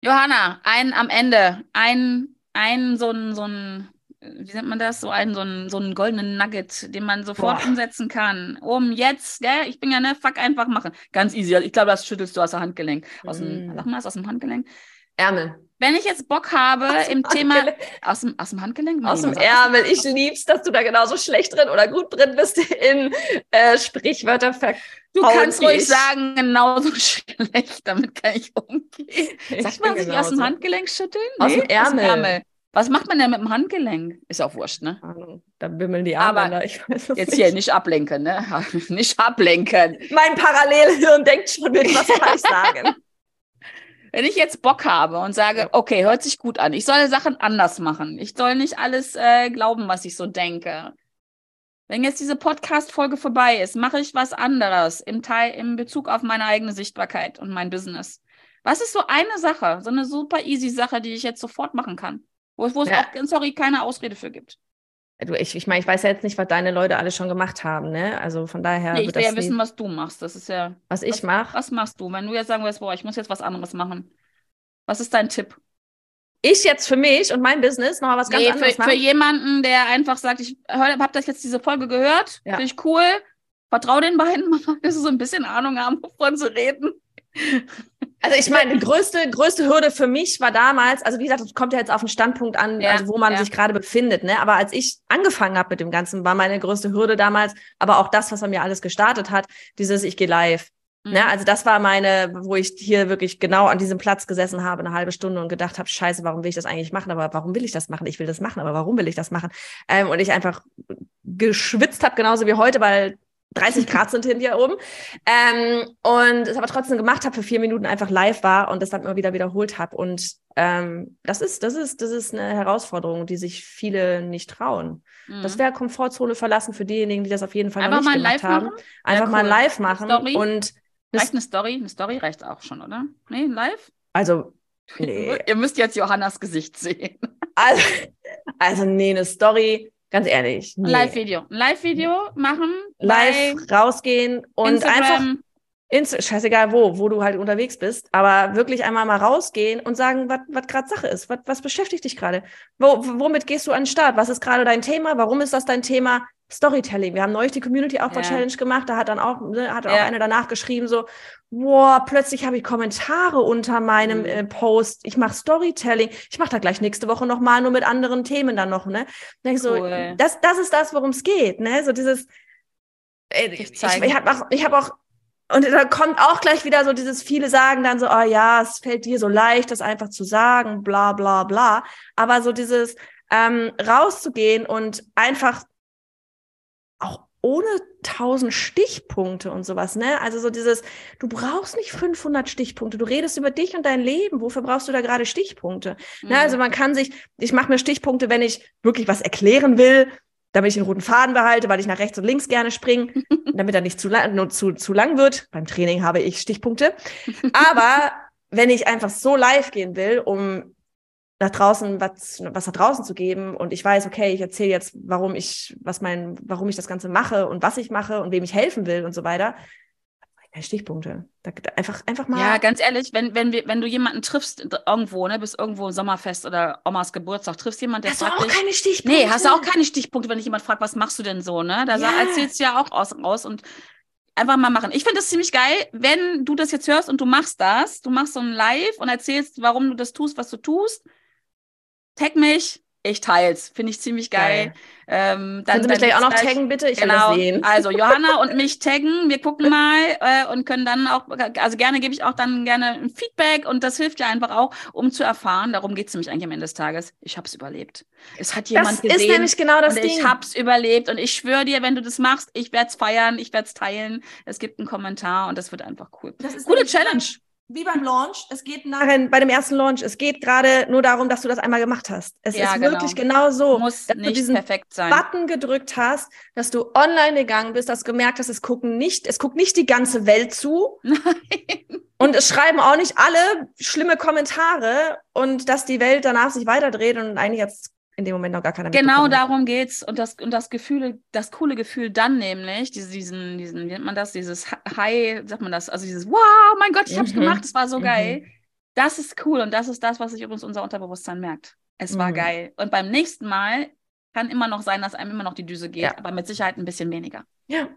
Johanna, ein am Ende, ein einen so einen, so einen, wie nennt man das, so einen, so einen, so einen goldenen Nugget, den man sofort Boah. umsetzen kann, um jetzt, gell, ich bin ja, ne, fuck, einfach machen. Ganz easy. Ich glaube, das schüttelst du aus dem Handgelenk. Aus dem, mm. sag mal, aus dem Handgelenk. Ärmel. Wenn ich jetzt Bock habe im Thema aus dem, aus dem Handgelenk, nee, aus dem Ärmel. Ich lieb's, dass du da genauso schlecht drin oder gut drin bist in äh, Sprichwörter. Du kannst ruhig ich. sagen, genauso schlecht, damit kann ich umgehen. Sagt man sich aus dem Handgelenk schütteln? Nee, aus dem Ärmel. Aus dem Ärmel. Was macht man denn mit dem Handgelenk? Ist auch wurscht, ne? Da bimmeln die Arme. Aber ich weiß jetzt nicht. hier nicht ablenken, ne? nicht ablenken. Mein Parallelhirn denkt schon mit, was kann ich sagen? Wenn ich jetzt Bock habe und sage, okay, hört sich gut an, ich soll Sachen anders machen, ich soll nicht alles äh, glauben, was ich so denke. Wenn jetzt diese Podcast-Folge vorbei ist, mache ich was anderes im Teil, im Bezug auf meine eigene Sichtbarkeit und mein Business. Was ist so eine Sache, so eine super easy Sache, die ich jetzt sofort machen kann? Wo, wo es ja. auch, sorry, keine Ausrede für gibt. Ich, ich meine, ich weiß ja jetzt nicht, was deine Leute alle schon gemacht haben, ne? Also von daher. Nee, ich will ja wissen, was du machst. Das ist ja. Was ich mache? Was machst du? Wenn du jetzt sagen wirst, boah, ich muss jetzt was anderes machen. Was ist dein Tipp? Ich jetzt für mich und mein Business nochmal was ganz nee, anderes für, machen? Für jemanden, der einfach sagt, ich habe das jetzt diese Folge gehört, ja. finde ich cool. Vertraue den beiden mal, dass sie so ein bisschen Ahnung haben, wovon zu reden. Also ich meine, größte, größte Hürde für mich war damals, also wie gesagt, das kommt ja jetzt auf den Standpunkt an, ja, also wo man ja. sich gerade befindet, ne? Aber als ich angefangen habe mit dem Ganzen, war meine größte Hürde damals, aber auch das, was er mir alles gestartet hat, dieses Ich gehe live. Ne? Mhm. Ne? Also das war meine, wo ich hier wirklich genau an diesem Platz gesessen habe, eine halbe Stunde und gedacht habe, scheiße, warum will ich das eigentlich machen? Aber warum will ich das machen? Ich will das machen, aber warum will ich das machen? Ähm, und ich einfach geschwitzt habe, genauso wie heute, weil 30 Grad sind hier oben. Ähm, und es aber trotzdem gemacht habe, für vier Minuten einfach live war und das dann immer wieder wiederholt habe. Und ähm, das ist, das ist, das ist eine Herausforderung, die sich viele nicht trauen. Mhm. Das wäre Komfortzone verlassen für diejenigen, die das auf jeden Fall einfach noch nicht gemacht haben. Machen? Einfach ja, mal live machen Story? und reicht eine Story, eine Story reicht auch schon, oder? Nee, live? Also nee. Ihr müsst jetzt Johannas Gesicht sehen. Also, also nee, eine Story Ganz ehrlich. Nee. Live-Video. Live-Video machen. Live rausgehen und Instagram. einfach. Inst scheißegal wo, wo du halt unterwegs bist, aber wirklich einmal mal rausgehen und sagen, was gerade Sache ist, was beschäftigt dich gerade? Wo, womit gehst du an den Start? Was ist gerade dein Thema? Warum ist das dein Thema? Storytelling. Wir haben neulich die Community Aufbau ja. Challenge gemacht. Da hat dann auch, ne, hat ja. auch eine danach geschrieben so, boah, plötzlich habe ich Kommentare unter meinem mhm. äh, Post. Ich mache Storytelling. Ich mache da gleich nächste Woche noch mal nur mit anderen Themen dann noch. Ne, denk so, cool. das, das ist das, worum es geht. Ne, so dieses. Äh, ich, ich, ich habe auch, ich habe auch und da kommt auch gleich wieder so dieses, viele sagen dann so, oh ja, es fällt dir so leicht, das einfach zu sagen, bla bla bla. Aber so dieses ähm, rauszugehen und einfach auch ohne tausend Stichpunkte und sowas, ne? Also so dieses, du brauchst nicht 500 Stichpunkte, du redest über dich und dein Leben, wofür brauchst du da gerade Stichpunkte? Mhm. Ne? Also man kann sich, ich mache mir Stichpunkte, wenn ich wirklich was erklären will, damit ich den roten Faden behalte, weil ich nach rechts und links gerne springe, damit er nicht zu lang, zu, zu lang wird. Beim Training habe ich Stichpunkte. Aber wenn ich einfach so live gehen will, um nach draußen was, was nach draußen zu geben und ich weiß, okay, ich erzähle jetzt, warum ich, was mein, warum ich das Ganze mache und was ich mache und wem ich helfen will und so weiter. Keine Stichpunkte. Da, einfach, einfach mal. Ja, ganz ehrlich, wenn, wenn, wir, wenn du jemanden triffst irgendwo, ne, bist irgendwo Sommerfest oder Omas Geburtstag, triffst jemanden, der hast fragt. Hast du auch dich, keine Stichpunkte? Nee, hast du auch keine Stichpunkte, wenn dich jemand fragt, was machst du denn so, ne? Da ja. erzählst du ja auch aus, raus und einfach mal machen. Ich finde das ziemlich geil, wenn du das jetzt hörst und du machst das, du machst so ein Live und erzählst, warum du das tust, was du tust tag mich, ich teils. Finde ich ziemlich geil. geil. Ähm, dann, Können Sie mich gleich auch noch taggen, bitte? Ich genau. will das sehen. Also Johanna und mich taggen. Wir gucken mal äh, und können dann auch, also gerne gebe ich auch dann gerne ein Feedback und das hilft ja einfach auch, um zu erfahren. Darum geht es nämlich eigentlich am Ende des Tages. Ich habe es überlebt. Es hat jemand das gesehen. Das ist nämlich genau das Ding. Ich habe es überlebt und ich schwöre dir, wenn du das machst, ich werde es feiern, ich werde es teilen. Es gibt einen Kommentar und das wird einfach cool. Das ist Coole Challenge wie beim Launch, es geht nachher bei dem ersten Launch, es geht gerade nur darum, dass du das einmal gemacht hast. Es ja, ist genau. wirklich genau so, Muss dass du diesen sein. Button gedrückt hast, dass du online gegangen bist, dass du gemerkt hast, es gucken nicht, es guckt nicht die ganze Welt zu. Nein. Und es schreiben auch nicht alle schlimme Kommentare und dass die Welt danach sich weiterdreht und eigentlich jetzt in dem Moment noch gar keiner Genau darum geht's und das und das Gefühl, das coole Gefühl dann nämlich, diese, diesen, diesen, wie nennt man das, dieses High, sagt man das, also dieses Wow, mein Gott, ich hab's mhm. gemacht, das war so mhm. geil. Das ist cool und das ist das, was sich übrigens unser Unterbewusstsein merkt. Es war Mhm. geil. Und beim nächsten Mal kann immer noch sein, dass einem immer noch die Düse geht, Ja. aber mit Sicherheit ein bisschen weniger. Ja.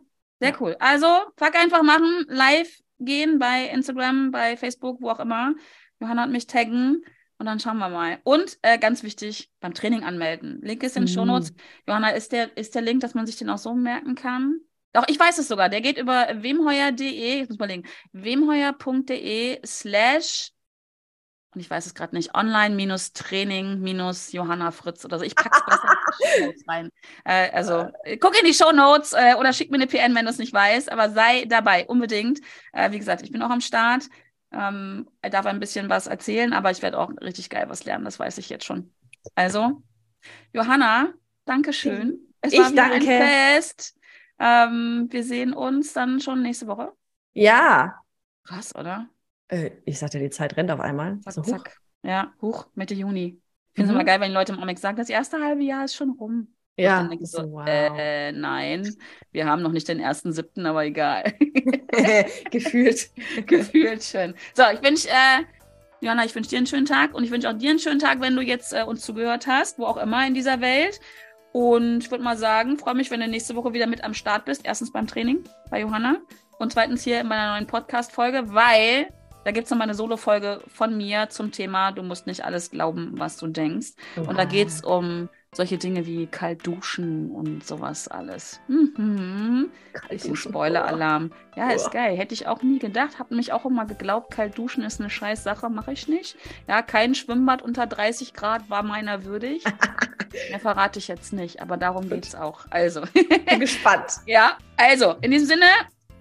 Sehr Ja. cool. Also, fuck einfach machen, live gehen bei Instagram, bei Facebook, wo auch immer. Johanna hat mich taggen und dann schauen wir mal. Und äh, ganz wichtig, beim Training anmelden. Link ist in den Mhm. Shownotes. Johanna, ist der, ist der Link, dass man sich den auch so merken kann? Doch, ich weiß es sogar. Der geht über wemheuer.de, ich muss mal legen, wemheuer.de slash und ich weiß es gerade nicht, online-training Johanna Fritz oder so. Ich pack's besser in die Shownotes rein. Äh, also guck in die Shownotes äh, oder schick mir eine PN, wenn du es nicht weißt, aber sei dabei, unbedingt. Äh, wie gesagt, ich bin auch am Start. Ähm, er darf ein bisschen was erzählen, aber ich werde auch richtig geil was lernen, das weiß ich jetzt schon. Also, Johanna, danke schön. Es Ich war wieder danke. ein Fest. Ähm, wir sehen uns dann schon nächste Woche. Ja. Krass, oder? Äh, ich sagte, die Zeit rennt auf einmal. Zack, So, zack. Ja, hoch, Mitte Juni. Ich finde es Mhm. immer geil, wenn die Leute im Amix sagen, das erste halbe Jahr ist schon rum. Und Ja. dann denke ich so, wow. äh, nein, wir haben noch nicht den ersten siebten, aber egal. Gefühlt. Gefühlt schön. So, ich wünsche, äh, Johanna, ich wünsche dir einen schönen Tag und ich wünsche auch dir einen schönen Tag, wenn du jetzt äh, uns zugehört hast, wo auch immer in dieser Welt. Und ich würde mal sagen, freue mich, wenn du nächste Woche wieder mit am Start bist. Erstens beim Training bei Johanna und zweitens hier in meiner neuen Podcast-Folge, weil da gibt es noch mal eine Solo-Folge von mir zum Thema, du musst nicht alles glauben, was du denkst. Und da geht es um solche Dinge wie kalt duschen und sowas alles. Mhm. Bisschen Spoiler-Alarm. Ja, ist geil. Hätte ich auch nie gedacht. Hab nämlich auch immer geglaubt, kalt duschen ist eine scheiß Sache. Mache ich nicht. Ja, kein Schwimmbad unter 30 Grad war meiner würdig. Mehr verrate ich jetzt nicht, aber darum geht's auch. Also, Bin gespannt. ja, also, in diesem Sinne,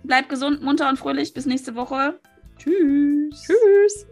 bleib gesund, munter und fröhlich. Bis nächste Woche. Tschüss. Tschüss.